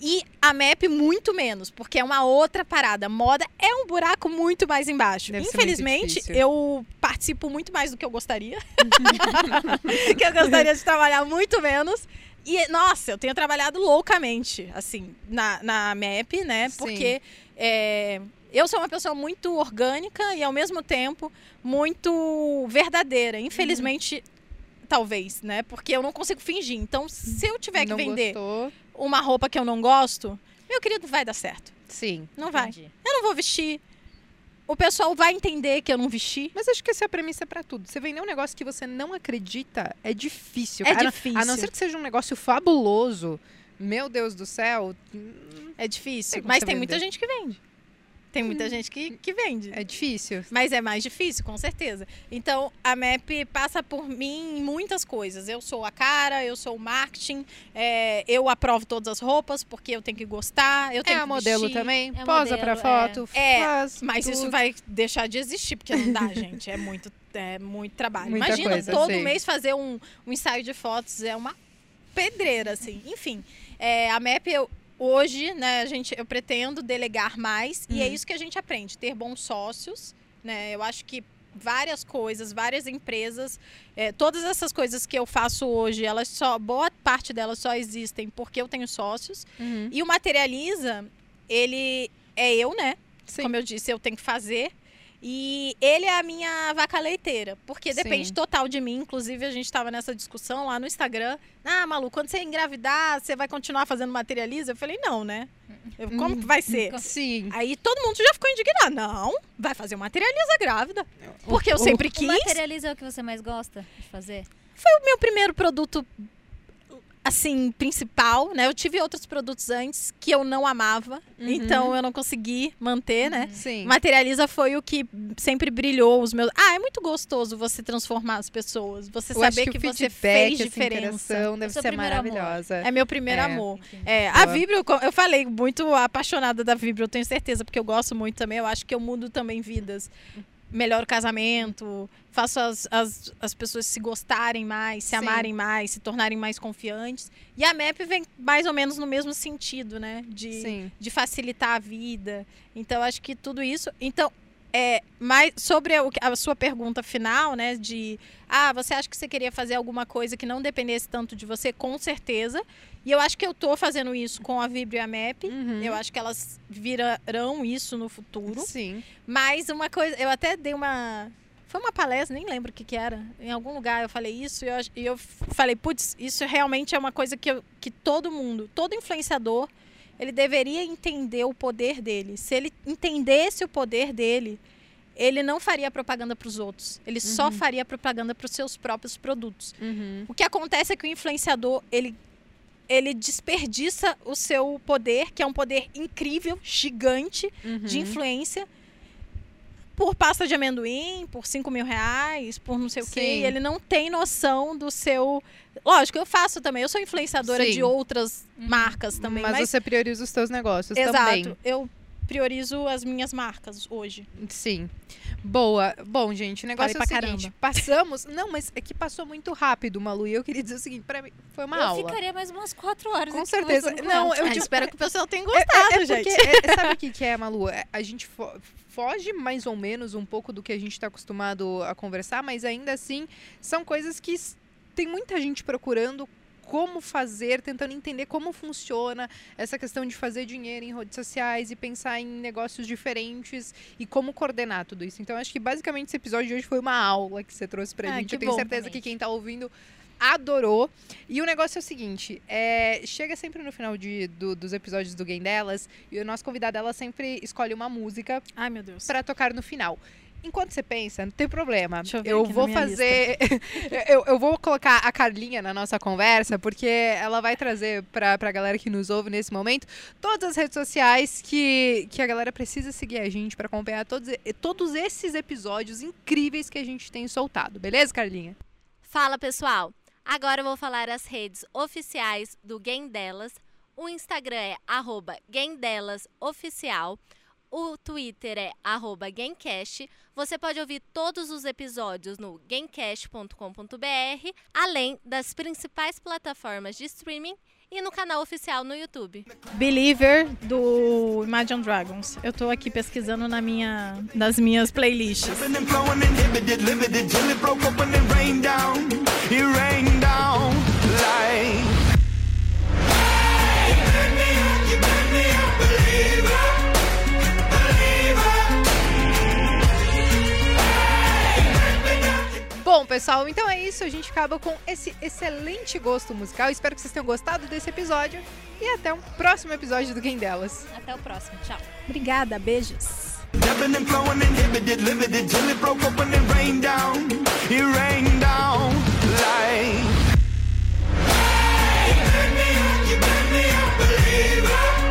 Speaker 2: Uhum.
Speaker 1: E a MAP muito menos, porque é uma outra parada. Moda é um buraco muito mais embaixo.
Speaker 2: Deve
Speaker 1: Infelizmente, eu participo muito mais do que eu gostaria. que eu gostaria de trabalhar muito menos. E, nossa, eu tenho trabalhado loucamente, assim, na, na MAP, né? Porque é, eu sou uma pessoa muito orgânica e, ao mesmo tempo, muito verdadeira. Infelizmente, talvez, né? Porque eu não consigo fingir. Então, se eu tiver que
Speaker 2: não
Speaker 1: vender
Speaker 2: gostou?
Speaker 1: Uma roupa que eu não gosto, meu querido, vai dar certo.
Speaker 2: Sim.
Speaker 1: Não vai.
Speaker 4: Entendi.
Speaker 1: Eu não vou vestir. O pessoal vai entender que eu não vesti.
Speaker 2: Mas acho que essa é a premissa pra tudo. Você vender um negócio que você não acredita é difícil.
Speaker 1: É
Speaker 2: cara.
Speaker 1: difícil.
Speaker 2: A não ser que seja um negócio fabuloso. Meu Deus do céu. hum,
Speaker 1: É difícil.
Speaker 2: Tem
Speaker 1: Mas tem muita
Speaker 2: vender.
Speaker 1: gente que vende. Tem muita gente que, que vende.
Speaker 2: É difícil.
Speaker 1: Mas é mais difícil, com certeza. Então, a MEP passa por mim em muitas coisas. Eu sou a cara, eu sou o marketing, é, eu aprovo todas as roupas porque eu tenho que gostar, eu
Speaker 2: É
Speaker 1: tenho
Speaker 2: a
Speaker 1: que
Speaker 2: modelo
Speaker 1: vestir.
Speaker 2: também.
Speaker 4: É
Speaker 2: posa pra
Speaker 4: modelo,
Speaker 2: foto.
Speaker 1: é.
Speaker 2: Faz
Speaker 1: Mas isso
Speaker 2: tudo.
Speaker 1: vai deixar de existir, porque não dá, gente. É muito, é muito trabalho.
Speaker 2: Muita
Speaker 1: Imagina,
Speaker 2: coisa,
Speaker 1: todo
Speaker 2: sei.
Speaker 1: mês fazer um, um ensaio de fotos é uma pedreira, assim. Enfim, é, a MEP, eu, hoje, né, a gente, eu pretendo delegar mais. E é
Speaker 2: Uhum.
Speaker 1: isso que a gente aprende, ter bons sócios. Né? Eu acho que várias coisas, várias empresas, é, todas essas coisas que eu faço hoje, elas só, boa parte delas só existem porque eu tenho sócios.
Speaker 2: Uhum.
Speaker 1: E o Materializa, ele é eu, né?
Speaker 2: Sim.
Speaker 1: Como eu disse, eu tenho que fazer. E ele é a minha vaca leiteira, porque depende
Speaker 2: Sim.
Speaker 1: total de mim. Inclusive, a gente estava nessa discussão lá no Instagram. Ah, Malu, quando você engravidar, você vai continuar fazendo materializa? Eu falei, não, né? Eu, como que vai ser?
Speaker 2: Sim.
Speaker 1: Aí todo mundo já ficou indignado. Não, vai fazer o materializa grávida. Porque eu
Speaker 2: o-
Speaker 1: sempre
Speaker 4: O
Speaker 1: quis.
Speaker 4: materializa é o que você mais gosta de fazer?
Speaker 1: o meu primeiro produto, assim, principal, né? Eu tive outros produtos antes que eu não amava.
Speaker 2: Uhum.
Speaker 1: Então eu não consegui manter, né?
Speaker 2: Sim.
Speaker 1: Materializa foi o que sempre brilhou os meus. Ah, é muito gostoso você transformar as pessoas. Você
Speaker 2: Eu
Speaker 1: saber
Speaker 2: que,
Speaker 1: que, você fez diferença.
Speaker 2: interação deve ser
Speaker 4: primeiro amor.
Speaker 2: maravilhosa.
Speaker 1: É meu primeiro
Speaker 2: É.
Speaker 1: amor. É, a co- eu falei muito apaixonada da Vibrio, eu tenho certeza, porque eu gosto muito também. Eu acho que eu mudo também vidas. Melhoro o casamento, faço as, as, as pessoas se gostarem mais, se
Speaker 2: Sim.
Speaker 1: amarem mais, se tornarem mais confiantes. E a MEP vem mais ou menos no mesmo sentido, né? De,
Speaker 2: Sim.
Speaker 1: de facilitar a vida. Então, acho que tudo isso. Então, é, mais sobre a, sua pergunta final, né? De ah, você acha que você queria fazer alguma coisa que não dependesse tanto de você? Com certeza. E eu acho que eu tô fazendo isso com a Vibrio e a MEP.
Speaker 2: Uhum.
Speaker 1: Eu acho que elas virarão isso no futuro.
Speaker 2: Sim.
Speaker 1: Mas uma coisa, eu até dei uma. Foi uma palestra, nem lembro o que, que era. Em algum lugar eu falei isso e eu, e eu falei, putz, isso realmente é uma coisa que, eu- que todo mundo, todo influenciador, ele deveria entender o poder dele. Se ele entendesse o poder dele, ele não faria propaganda para os outros. Ele só
Speaker 2: Uhum.
Speaker 1: faria propaganda para os seus próprios produtos.
Speaker 2: Uhum.
Speaker 1: O que acontece é que o influenciador, ele, ele desperdiça o seu poder, que é um poder incrível, gigante, de
Speaker 2: Uhum.
Speaker 1: influência por pasta de amendoim, por 5 mil reais, por não sei o quê.
Speaker 2: Sim.
Speaker 1: Ele não tem noção do seu. Lógico, eu faço também. Eu sou influenciadora
Speaker 2: Sim.
Speaker 1: de outras marcas também.
Speaker 2: mas,
Speaker 1: Mas,
Speaker 2: você prioriza os seus negócios
Speaker 1: exato.
Speaker 2: também.
Speaker 1: Eu priorizo as minhas marcas hoje.
Speaker 2: Sim. Boa. Bom, gente, o negócio
Speaker 1: Falei
Speaker 2: é o seguinte. Passamos... Não, mas é que passou muito rápido, Malu. E eu queria dizer o seguinte, pra mim, foi uma
Speaker 4: eu
Speaker 2: aula.
Speaker 4: ficaria mais umas quatro horas.
Speaker 2: Com certeza. Não, eu
Speaker 1: Ah,
Speaker 2: digo-
Speaker 1: espero que o pessoal tenha
Speaker 2: É-
Speaker 1: gostado,
Speaker 2: é, é
Speaker 1: gente.
Speaker 2: porque, é- sabe o que, que é, Malu? É, A gente fo- foge mais ou menos um pouco do que a gente está acostumado a conversar, mas ainda assim são coisas que tem muita gente procurando como fazer, tentando entender como funciona essa questão de fazer dinheiro em redes sociais e pensar em negócios diferentes e como coordenar tudo isso. Então, acho que basicamente esse episódio de hoje foi uma aula que você trouxe pra
Speaker 1: Ah,
Speaker 2: gente. Eu tenho
Speaker 1: bom,
Speaker 2: certeza
Speaker 4: realmente.
Speaker 2: que quem tá ouvindo adorou. E o negócio é o seguinte: é, chega sempre no final de, do- dos episódios do Game Delas e o nosso convidado ela sempre escolhe uma música
Speaker 1: Ai, meu Deus.
Speaker 2: pra tocar no final. Enquanto você pensa, não tem problema.
Speaker 1: Deixa eu ver
Speaker 2: eu
Speaker 1: aqui na
Speaker 2: vou
Speaker 1: minha
Speaker 2: fazer. eu, eu vou colocar a Carlinha na nossa conversa, porque ela vai trazer pra, pra galera que nos ouve nesse momento todas as redes sociais que, que a galera precisa seguir a gente pra acompanhar todos, todos esses episódios incríveis que a gente tem soltado. Beleza, Carlinha?
Speaker 6: Fala pessoal! Agora eu vou falar as redes oficiais do Game Delas. O Instagram é arroba GameDelasOficial. O Twitter é arroba Gamecast. Você pode ouvir todos os episódios no gamecast.com.br, além das principais plataformas de streaming e no canal oficial no YouTube.
Speaker 1: Believer do Imagine Dragons. Eu tô aqui pesquisando na minha, nas minhas playlists.
Speaker 3: Up
Speaker 2: Bom, pessoal, então é isso. A gente acaba com esse excelente gosto musical. Espero que vocês tenham gostado desse episódio. E até o um próximo episódio do Quem Delas.
Speaker 4: Até o próximo. Tchau.
Speaker 1: Obrigada. Beijos.
Speaker 3: You me, believer.